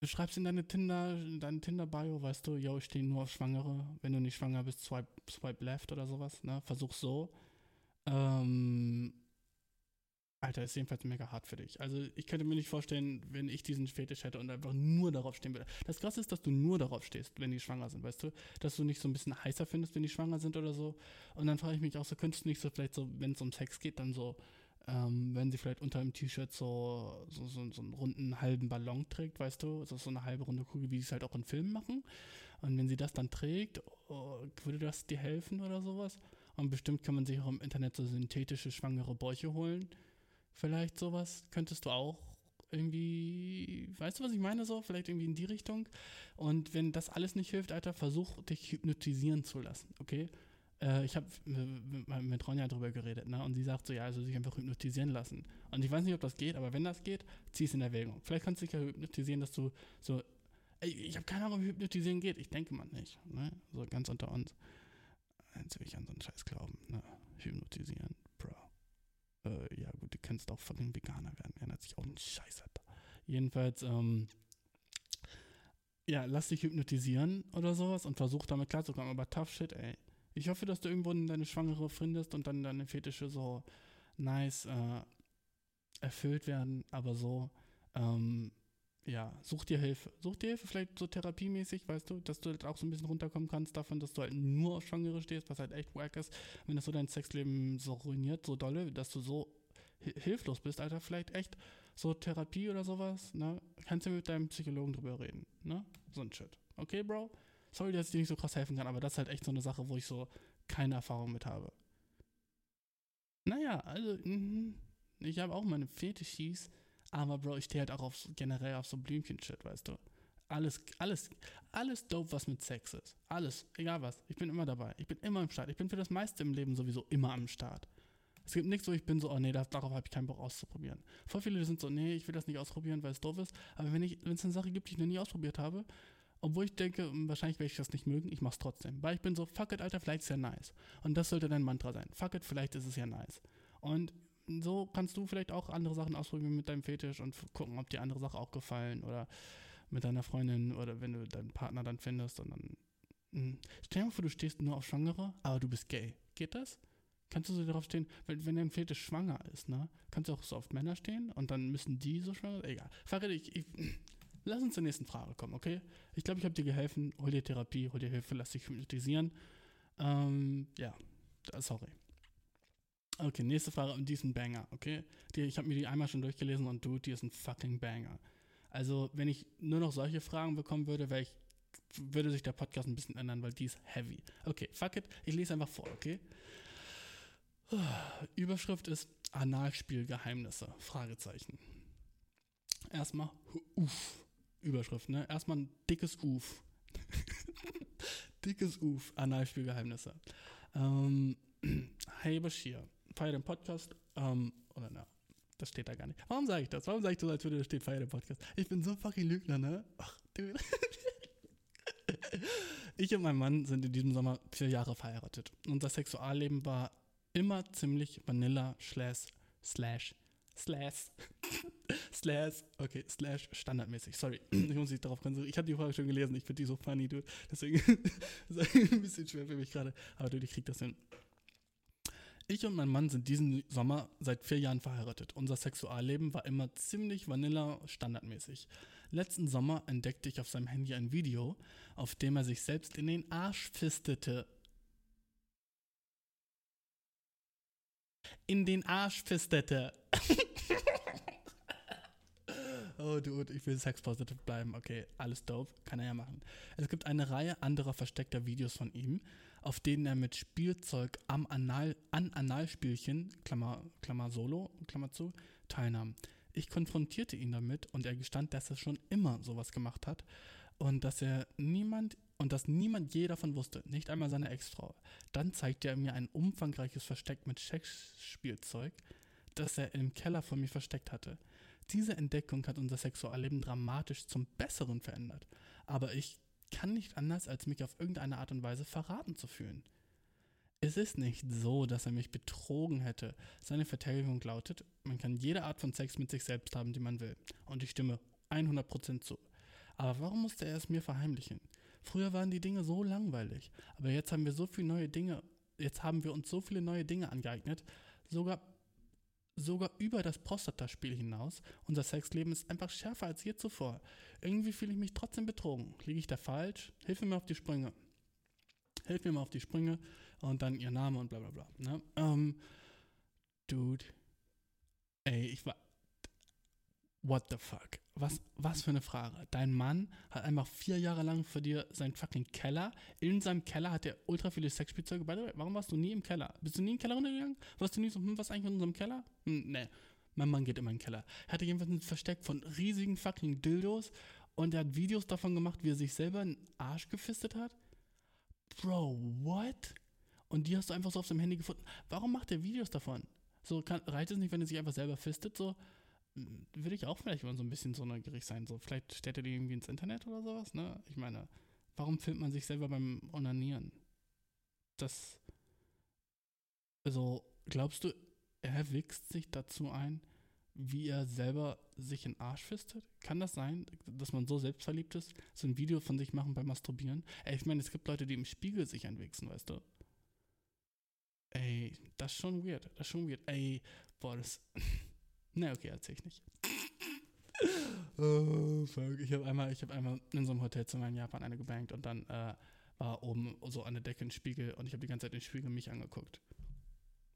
du schreibst in deine Tinder, in deine Tinder-Bio, weißt du, yo, ich stehe nur auf Schwangere. Wenn du nicht schwanger bist, swipe, swipe left oder sowas, ne? Versuch so. Ähm, Alter, ist jedenfalls mega hart für dich. Also ich könnte mir nicht vorstellen, wenn ich diesen Fetisch hätte und einfach nur darauf stehen würde. Das krasse ist, dass du nur darauf stehst, wenn die schwanger sind, weißt du? Dass du nicht so ein bisschen heißer findest, wenn die schwanger sind oder so. Und dann frage ich mich auch so, könntest du nicht so vielleicht so, wenn es um Sex geht, dann so, ähm, wenn sie vielleicht unter dem T-Shirt so, so, so, so einen runden halben Ballon trägt, weißt du? So, so eine halbe runde Kugel, wie sie es halt auch in Filmen machen. Und wenn sie das dann trägt, oh, würde das dir helfen oder sowas? Und bestimmt kann man sich auch im Internet so synthetische schwangere Bäuche holen. Vielleicht sowas könntest du auch irgendwie, weißt du, was ich meine so? Vielleicht irgendwie in die Richtung. Und wenn das alles nicht hilft, Alter, versuch dich hypnotisieren zu lassen, okay? Äh, ich habe mit, mit Ronja drüber geredet, ne? Und sie sagt so, ja, also sich einfach hypnotisieren lassen. Und ich weiß nicht, ob das geht, aber wenn das geht, zieh es in Erwägung. Vielleicht kannst du dich ja hypnotisieren, dass du so, ey, ich habe keine Ahnung, wie hypnotisieren geht. Ich denke mal nicht, ne? So ganz unter uns. Jetzt will ich an so einen Scheiß glauben, ne? Hypnotisieren, Bro. Äh, ja gut, du kannst auch fucking Veganer werden. Ändert sich auch ein Scheiß, Alter. Jedenfalls, ähm, ja, lass dich hypnotisieren oder sowas und versuch damit klarzukommen. Aber tough shit, ey. Ich hoffe, dass du irgendwo deine Schwangere findest und dann deine Fetische so nice äh, erfüllt werden. Aber so, ähm, ja, such dir Hilfe. Such dir Hilfe, vielleicht so therapiemäßig, weißt du, dass du halt auch so ein bisschen runterkommen kannst davon, dass du halt nur auf Schwangere stehst, was halt echt wack ist, wenn das so dein Sexleben so ruiniert, so dolle, dass du so hi- hilflos bist, Alter, vielleicht echt so Therapie oder sowas, ne? Kannst du mit deinem Psychologen drüber reden, ne? So ein Shit. Okay, Bro? Sorry, dass ich dir nicht so krass helfen kann, aber das ist halt echt so eine Sache, wo ich so keine Erfahrung mit habe. Naja, also, mhm, ich habe auch meine Fetischis, aber Bro, ich stehe halt auch auf generell auf so Blümchen-Shit, weißt du. Alles, alles, alles dope, was mit Sex ist. Alles, egal was. Ich bin immer dabei. Ich bin immer am Start. Ich bin für das meiste im Leben sowieso immer am Start. Es gibt nichts, wo ich bin so, oh nee, darauf habe ich keinen Bock auszuprobieren. Voll viele sind so, nee, ich will das nicht ausprobieren, weil es doof ist. Aber wenn es eine Sache gibt, die ich noch nie ausprobiert habe, obwohl ich denke, hm, wahrscheinlich werde ich das nicht mögen, ich mach's trotzdem. Weil ich bin so, fuck it, Alter, vielleicht ist ja nice. Und das sollte dein Mantra sein. Fuck it, vielleicht ist es ja nice. Und so kannst du vielleicht auch andere Sachen ausprobieren mit deinem Fetisch und gucken, ob dir andere Sachen auch gefallen oder mit deiner Freundin oder wenn du deinen Partner dann findest und dann. Mh. Stell dir mal vor, du stehst nur auf Schwangere, aber du bist gay. Geht das? Kannst du so darauf stehen, wenn, wenn dein Fetisch schwanger ist, ne? Kannst du auch so auf Männer stehen und dann müssen die so schwanger sein? Egal. Farid, ich, ich, lass uns zur nächsten Frage kommen, okay? Ich glaube, ich habe dir geholfen. Hol dir Therapie, hol dir Hilfe, lass dich hypnotisieren. Ähm, ja, sorry. Okay, nächste Frage und die ist ein Banger, okay? Die, ich habe mir die einmal schon durchgelesen und du, die ist ein fucking Banger. Also, wenn ich nur noch solche Fragen bekommen würde, ich, würde sich der Podcast ein bisschen ändern, weil die ist heavy. Okay, fuck it, ich lese einfach vor, okay? Überschrift ist Analspielgeheimnisse, Fragezeichen. Erstmal, uff, Überschrift, ne? Erstmal ein dickes Uff. <laughs> dickes Uff, Analspielgeheimnisse. Ähm, <clears throat> hey Bashir, feier den Podcast, ähm, oder na, das steht da gar nicht. Warum sage ich das? Warum sage ich das, als würde da steht feier den Podcast? Ich bin so fucking Lügner, ne? Ach, dude. <laughs> Ich und mein Mann sind in diesem Sommer vier Jahre verheiratet. Unser Sexualleben war immer ziemlich vanilla slash slash slash <laughs> slash okay slash standardmäßig. Sorry, <clears throat> ich muss mich darauf konzentrieren. Ich habe die Frage schon gelesen. Ich finde die so funny, dude. Deswegen <laughs> ist ein bisschen schwer für mich gerade. Aber dude, ich krieg das hin. Ich und mein Mann sind diesen Sommer seit vier Jahren verheiratet. Unser Sexualleben war immer ziemlich vanilla standardmäßig. Letzten Sommer entdeckte ich auf seinem Handy ein Video, auf dem er sich selbst in den Arsch fistete. In den Arsch fistete. <laughs> Oh, dude, ich will sexpositive bleiben. Okay, alles dope. Kann er ja machen. Es gibt eine Reihe anderer versteckter Videos von ihm, auf denen er mit Spielzeug am Anal, an Analspielchen, Klammer, Klammer Solo, Klammer zu, teilnahm. Ich konfrontierte ihn damit und er gestand, dass er schon immer sowas gemacht hat und dass er niemand und dass niemand je davon wusste, nicht einmal seine Ex-Frau. Dann zeigte er mir ein umfangreiches Versteck mit Sexspielzeug, das er im Keller von mir versteckt hatte. Diese Entdeckung hat unser Sexualleben dramatisch zum Besseren verändert. Aber ich kann nicht anders, als mich auf irgendeine Art und Weise verraten zu fühlen. Es ist nicht so, dass er mich betrogen hätte. Seine Verteidigung lautet, man kann jede Art von Sex mit sich selbst haben, die man will. Und ich stimme 100% zu. Aber warum musste er es mir verheimlichen? Früher waren die Dinge so langweilig, aber jetzt haben wir so viele neue Dinge, jetzt haben wir uns so viele neue Dinge angeeignet, sogar sogar über das Prostataspiel hinaus. Unser Sexleben ist einfach schärfer als je zuvor. Irgendwie fühle ich mich trotzdem betrogen. Liege ich da falsch? Hilf mir mal auf die Sprünge. Hilf mir mal auf die Sprünge und dann ihr Name und bla bla bla. Ne? Ähm, dude. Ey, ich war. What the fuck? Was, was für eine Frage. Dein Mann hat einfach vier Jahre lang für dir seinen fucking Keller. In seinem Keller hat er ultra viele Sexspielzeuge. By the way, warum warst du nie im Keller? Bist du nie im Keller runtergegangen? Warst du nie so, hm, was eigentlich in unserem Keller? Hm, nee. Mein Mann geht immer in den Keller. Er hatte jedenfalls ein Versteck von riesigen fucking Dildos und er hat Videos davon gemacht, wie er sich selber einen Arsch gefistet hat. Bro, what? Und die hast du einfach so auf seinem Handy gefunden. Warum macht er Videos davon? So, kann, reicht es nicht, wenn er sich einfach selber fistet? So, würde ich auch vielleicht mal so ein bisschen so neugierig sein. So, vielleicht stellt er die irgendwie ins Internet oder sowas, ne? Ich meine, warum filmt man sich selber beim Onanieren? Das. Also, glaubst du, er wichst sich dazu ein, wie er selber sich in den Arsch fistet? Kann das sein, dass man so selbstverliebt ist, so ein Video von sich machen beim Masturbieren? Ey, ich meine, es gibt Leute, die im Spiegel sich einwichsen, weißt du? Ey, das ist schon weird. Das ist schon weird. Ey, boah, das. <laughs> ne, okay, erzähl ich nicht. <laughs> oh, fuck. Ich habe einmal, hab einmal in so einem Hotelzimmer in Japan eine gebankt und dann äh, war oben so an der Decke ein Spiegel und ich habe die ganze Zeit den Spiegel mich angeguckt.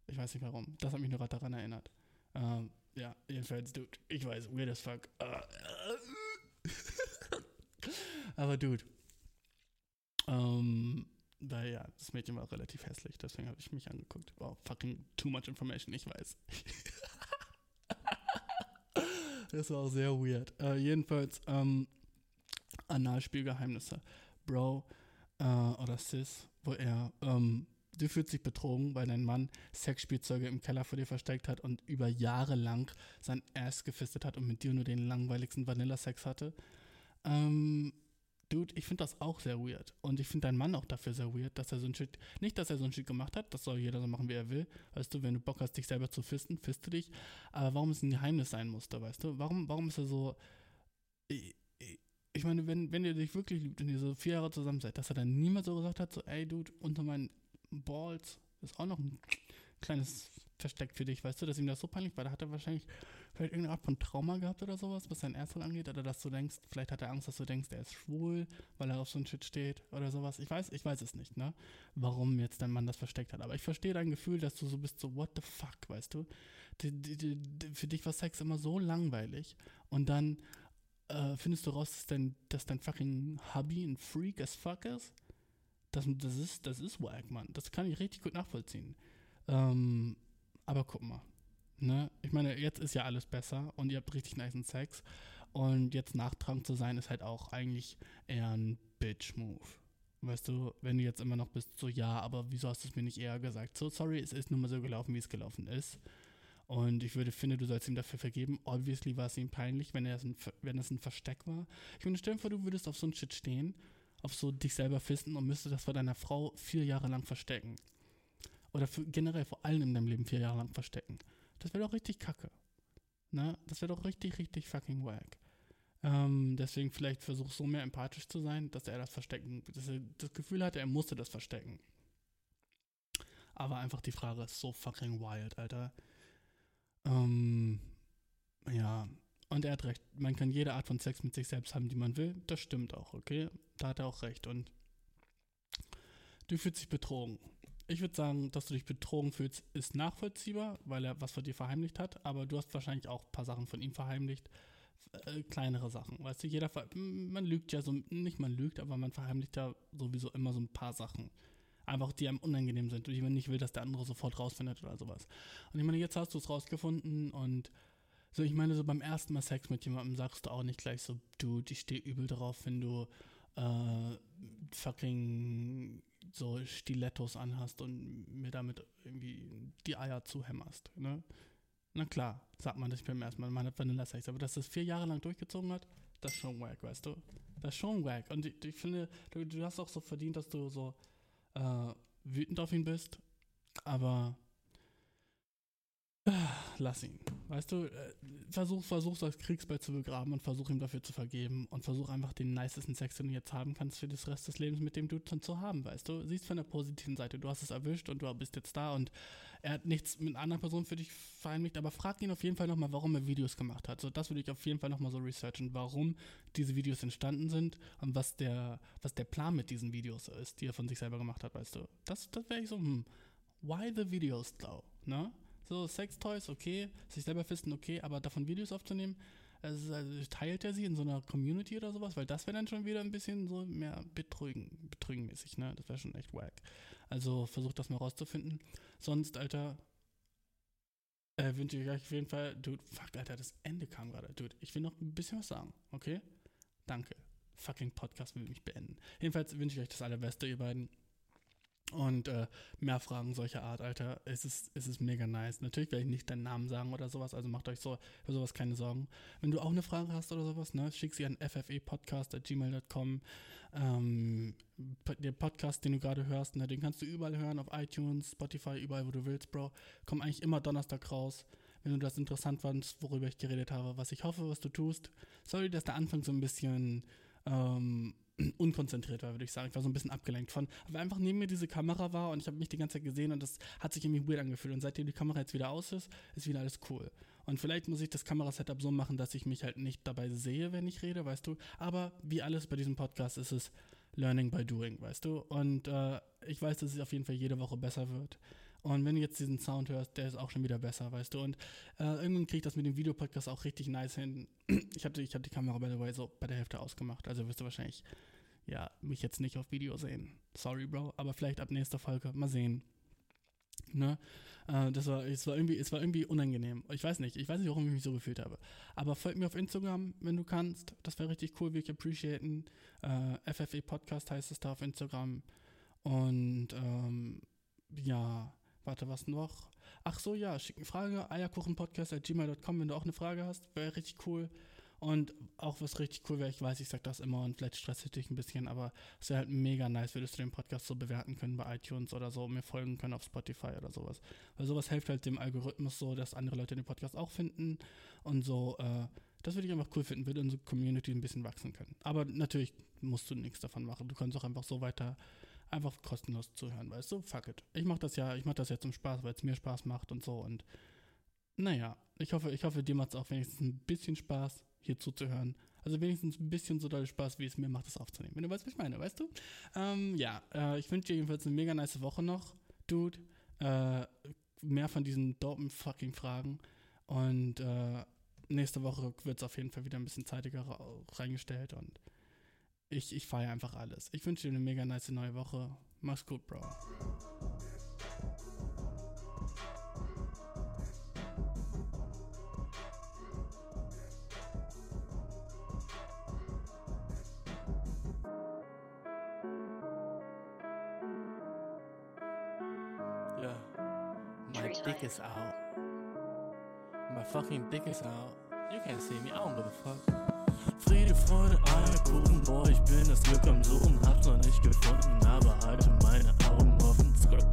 Ich weiß nicht warum. Das hat mich nur daran erinnert. Ähm, ja, jedenfalls, dude, ich weiß, weird as fuck. <laughs> Aber dude. Ähm, weil ja, das Mädchen war relativ hässlich, deswegen habe ich mich angeguckt. Wow, fucking too much information, ich weiß. <laughs> das war auch sehr weird. Äh, jedenfalls, ähm, Analspielgeheimnisse. Bro äh, oder Sis, wo er, ähm, du fühlst dich betrogen, weil dein Mann Sexspielzeuge im Keller vor dir versteckt hat und über Jahre lang sein Ass gefistet hat und mit dir nur den langweiligsten Vanilla-Sex hatte. Ähm, Dude, ich finde das auch sehr weird. Und ich finde deinen Mann auch dafür sehr weird, dass er so ein Shit, nicht, dass er so ein Shit gemacht hat, das soll jeder so machen, wie er will. Weißt du, wenn du Bock hast, dich selber zu fisten, fiste dich. Aber warum es ein Geheimnis sein musste, weißt du? Warum, warum ist er so, ich, meine, wenn, wenn ihr dich wirklich liebt und ihr so vier Jahre zusammen seid, dass er dann niemals so gesagt hat, so, ey, Dude, unter meinen Balls ist auch noch ein kleines Versteck für dich, weißt du, dass ihm das so peinlich war. Da hat er wahrscheinlich vielleicht irgendeine Art von Trauma gehabt oder sowas, was sein Ersthol angeht, oder dass du denkst, vielleicht hat er Angst, dass du denkst, er ist schwul, weil er auf so ein Shit steht oder sowas. Ich weiß, ich weiß es nicht, ne? Warum jetzt dein Mann das versteckt hat. Aber ich verstehe dein Gefühl, dass du so bist, so, what the fuck, weißt du? Für dich war Sex immer so langweilig. Und dann äh, findest du raus, dass dein, dass dein fucking Hubby ein Freak as fuck ist. Das, das ist, das ist wack, Mann. Das kann ich richtig gut nachvollziehen. Ähm, aber guck mal. Ne? Ich meine, jetzt ist ja alles besser und ihr habt richtig nice Sex. Und jetzt nachtragend zu sein, ist halt auch eigentlich eher ein Bitch-Move. Weißt du, wenn du jetzt immer noch bist, so ja, aber wieso hast du es mir nicht eher gesagt? So, sorry, es ist nun mal so gelaufen, wie es gelaufen ist. Und ich würde finde, du sollst ihm dafür vergeben. Obviously war es ihm peinlich, wenn, es ein, ein Versteck war. Ich meine, stell dir vor, du würdest auf so ein Shit stehen, auf so dich selber fisten und müsstest das vor deiner Frau vier Jahre lang verstecken. Oder für, generell vor allem in deinem Leben vier Jahre lang verstecken. Das wäre doch richtig kacke. Ne? Das wäre doch richtig, richtig fucking wack. Ähm, deswegen vielleicht versuch so mehr empathisch zu sein, dass er das verstecken, dass er das Gefühl hatte, er musste das verstecken. Aber einfach die Frage ist so fucking wild, Alter. Ähm, ja, und er hat recht. Man kann jede Art von Sex mit sich selbst haben, die man will. Das stimmt auch, okay? Da hat er auch recht. Und du fühlst dich betrogen. Ich würde sagen, dass du dich betrogen fühlst, ist nachvollziehbar, weil er was von dir verheimlicht hat. Aber du hast wahrscheinlich auch ein paar Sachen von ihm verheimlicht, äh, kleinere Sachen. Weißt du, jeder, man lügt ja so, nicht man lügt, aber man verheimlicht ja sowieso immer so ein paar Sachen. Einfach, die einem unangenehm sind und die man nicht will, dass der andere sofort rausfindet oder sowas. Und ich meine, jetzt hast du es rausgefunden und so, ich meine, so beim ersten Mal Sex mit jemandem sagst du auch nicht gleich so, Dude, ich stehe übel drauf, wenn du äh, fucking so Stilettos anhast und mir damit irgendwie die Eier zuhämmerst, ne? Na klar, sagt man das beim ersten Mal, man hat Vanilla-Sex, aber dass das vier Jahre lang durchgezogen hat, das ist schon wack, weißt du? Das ist schon wack. Und ich, ich finde, du, du hast auch so verdient, dass du so äh, wütend auf ihn bist, aber ah, lass ihn. Weißt du, äh, versuch, versuch als Kriegsball zu begraben und versuch ihm dafür zu vergeben und versuch einfach den nicesten Sex, den du jetzt haben kannst, für das Rest des Lebens mit dem Dude dann zu haben, weißt du? Siehst von der positiven Seite, du hast es erwischt und du bist jetzt da und er hat nichts mit einer anderen Person für dich vereinigt, aber frag ihn auf jeden Fall nochmal, warum er Videos gemacht hat. So, das würde ich auf jeden Fall nochmal so researchen, warum diese Videos entstanden sind und was der, was der Plan mit diesen Videos ist, die er von sich selber gemacht hat, weißt du? Das, das wäre ich so, hm, why the videos though, ne? So, Sextoys, okay, sich selber fisten, okay, aber davon Videos aufzunehmen, also, teilt er sie in so einer Community oder sowas? Weil das wäre dann schon wieder ein bisschen so mehr betrügen, betrügenmäßig, ne? Das wäre schon echt wack. Also versucht das mal rauszufinden. Sonst, Alter, äh, wünsche ich euch auf jeden Fall, dude, fuck, Alter, das Ende kam gerade. Dude, ich will noch ein bisschen was sagen, okay? Danke. Fucking Podcast will mich beenden. Jedenfalls wünsche ich euch das Allerbeste, ihr beiden. Und äh, mehr Fragen solcher Art, Alter. Es ist, es ist mega nice. Natürlich werde ich nicht deinen Namen sagen oder sowas, also macht euch so für sowas keine Sorgen. Wenn du auch eine Frage hast oder sowas, ne, schick sie an ffepodcast.gmail.com. Ähm, der Podcast, den du gerade hörst, ne, den kannst du überall hören, auf iTunes, Spotify, überall, wo du willst, Bro. Kommt eigentlich immer Donnerstag raus. Wenn du das interessant fandst, worüber ich geredet habe, was ich hoffe, was du tust. Sorry, dass der Anfang so ein bisschen ähm, unkonzentriert war, würde ich sagen. Ich war so ein bisschen abgelenkt von, weil einfach neben mir diese Kamera war und ich habe mich die ganze Zeit gesehen und das hat sich irgendwie weird angefühlt. Und seitdem die Kamera jetzt wieder aus ist, ist wieder alles cool. Und vielleicht muss ich das Kamerasetup so machen, dass ich mich halt nicht dabei sehe, wenn ich rede, weißt du. Aber wie alles bei diesem Podcast ist es Learning by Doing, weißt du. Und äh, ich weiß, dass es auf jeden Fall jede Woche besser wird. Und wenn du jetzt diesen Sound hörst, der ist auch schon wieder besser, weißt du. Und äh, irgendwann kriege ich das mit dem Videopodcast auch richtig nice hin. <clears throat> Ich habe ich hab die Kamera, by the way, so bei der Hälfte ausgemacht. Also wirst du wahrscheinlich, ja, mich jetzt nicht auf Video sehen. Sorry, Bro. Aber vielleicht ab nächster Folge. Mal sehen. Ne? Äh, das war, es war irgendwie, es war irgendwie unangenehm. Ich weiß nicht, ich weiß nicht, warum ich mich so gefühlt habe. Aber folgt mir auf Instagram, wenn du kannst. Das wäre richtig cool, würde ich appreciaten. Äh, FFE Podcast heißt es da auf Instagram. Und ähm, ja, warte, was noch? Ach so, ja, schick eine Frage, eierkuchenpodcast.gmail.com, wenn du auch eine Frage hast, wäre richtig cool. Und auch was richtig cool wäre, ich weiß, ich sag das immer und vielleicht stress ich dich ein bisschen, aber es wäre halt mega nice, würdest du den Podcast so bewerten können bei iTunes oder so, mir folgen können auf Spotify oder sowas. Weil sowas hilft halt dem Algorithmus so, dass andere Leute den Podcast auch finden und so, äh, das würde ich einfach cool finden, würde unsere Community ein bisschen wachsen können. Aber natürlich musst du nichts davon machen. Du kannst auch einfach so weiter einfach kostenlos zuhören, weißt du? Fuck it. Ich mache das ja, ich mache das ja zum Spaß, weil es mir Spaß macht und so und naja, ich hoffe, ich hoffe, dir macht es auch wenigstens ein bisschen Spaß, hier zuzuhören. Also wenigstens ein bisschen so doll Spaß, wie es mir macht, das aufzunehmen. Wenn du weißt, was ich meine, weißt du? Ähm, ja, äh, ich wünsche dir jedenfalls eine mega nice Woche noch, Dude. Äh, mehr von diesen dopen fucking Fragen. Und äh, nächste Woche wird es auf jeden Fall wieder ein bisschen zeitiger reingestellt und ich, ich feiere einfach alles. Ich wünsche dir eine mega nice neue Woche. Mach's gut, Bro. Yeah. My dick is out. My fucking dick is out. You can't see me, I don't give a fuck. Friede, Freude, Eierkuchen, boah, ich bin das Glück am Suchen, hab's noch nicht gefunden, aber halte meine Augen offen. Skrrt.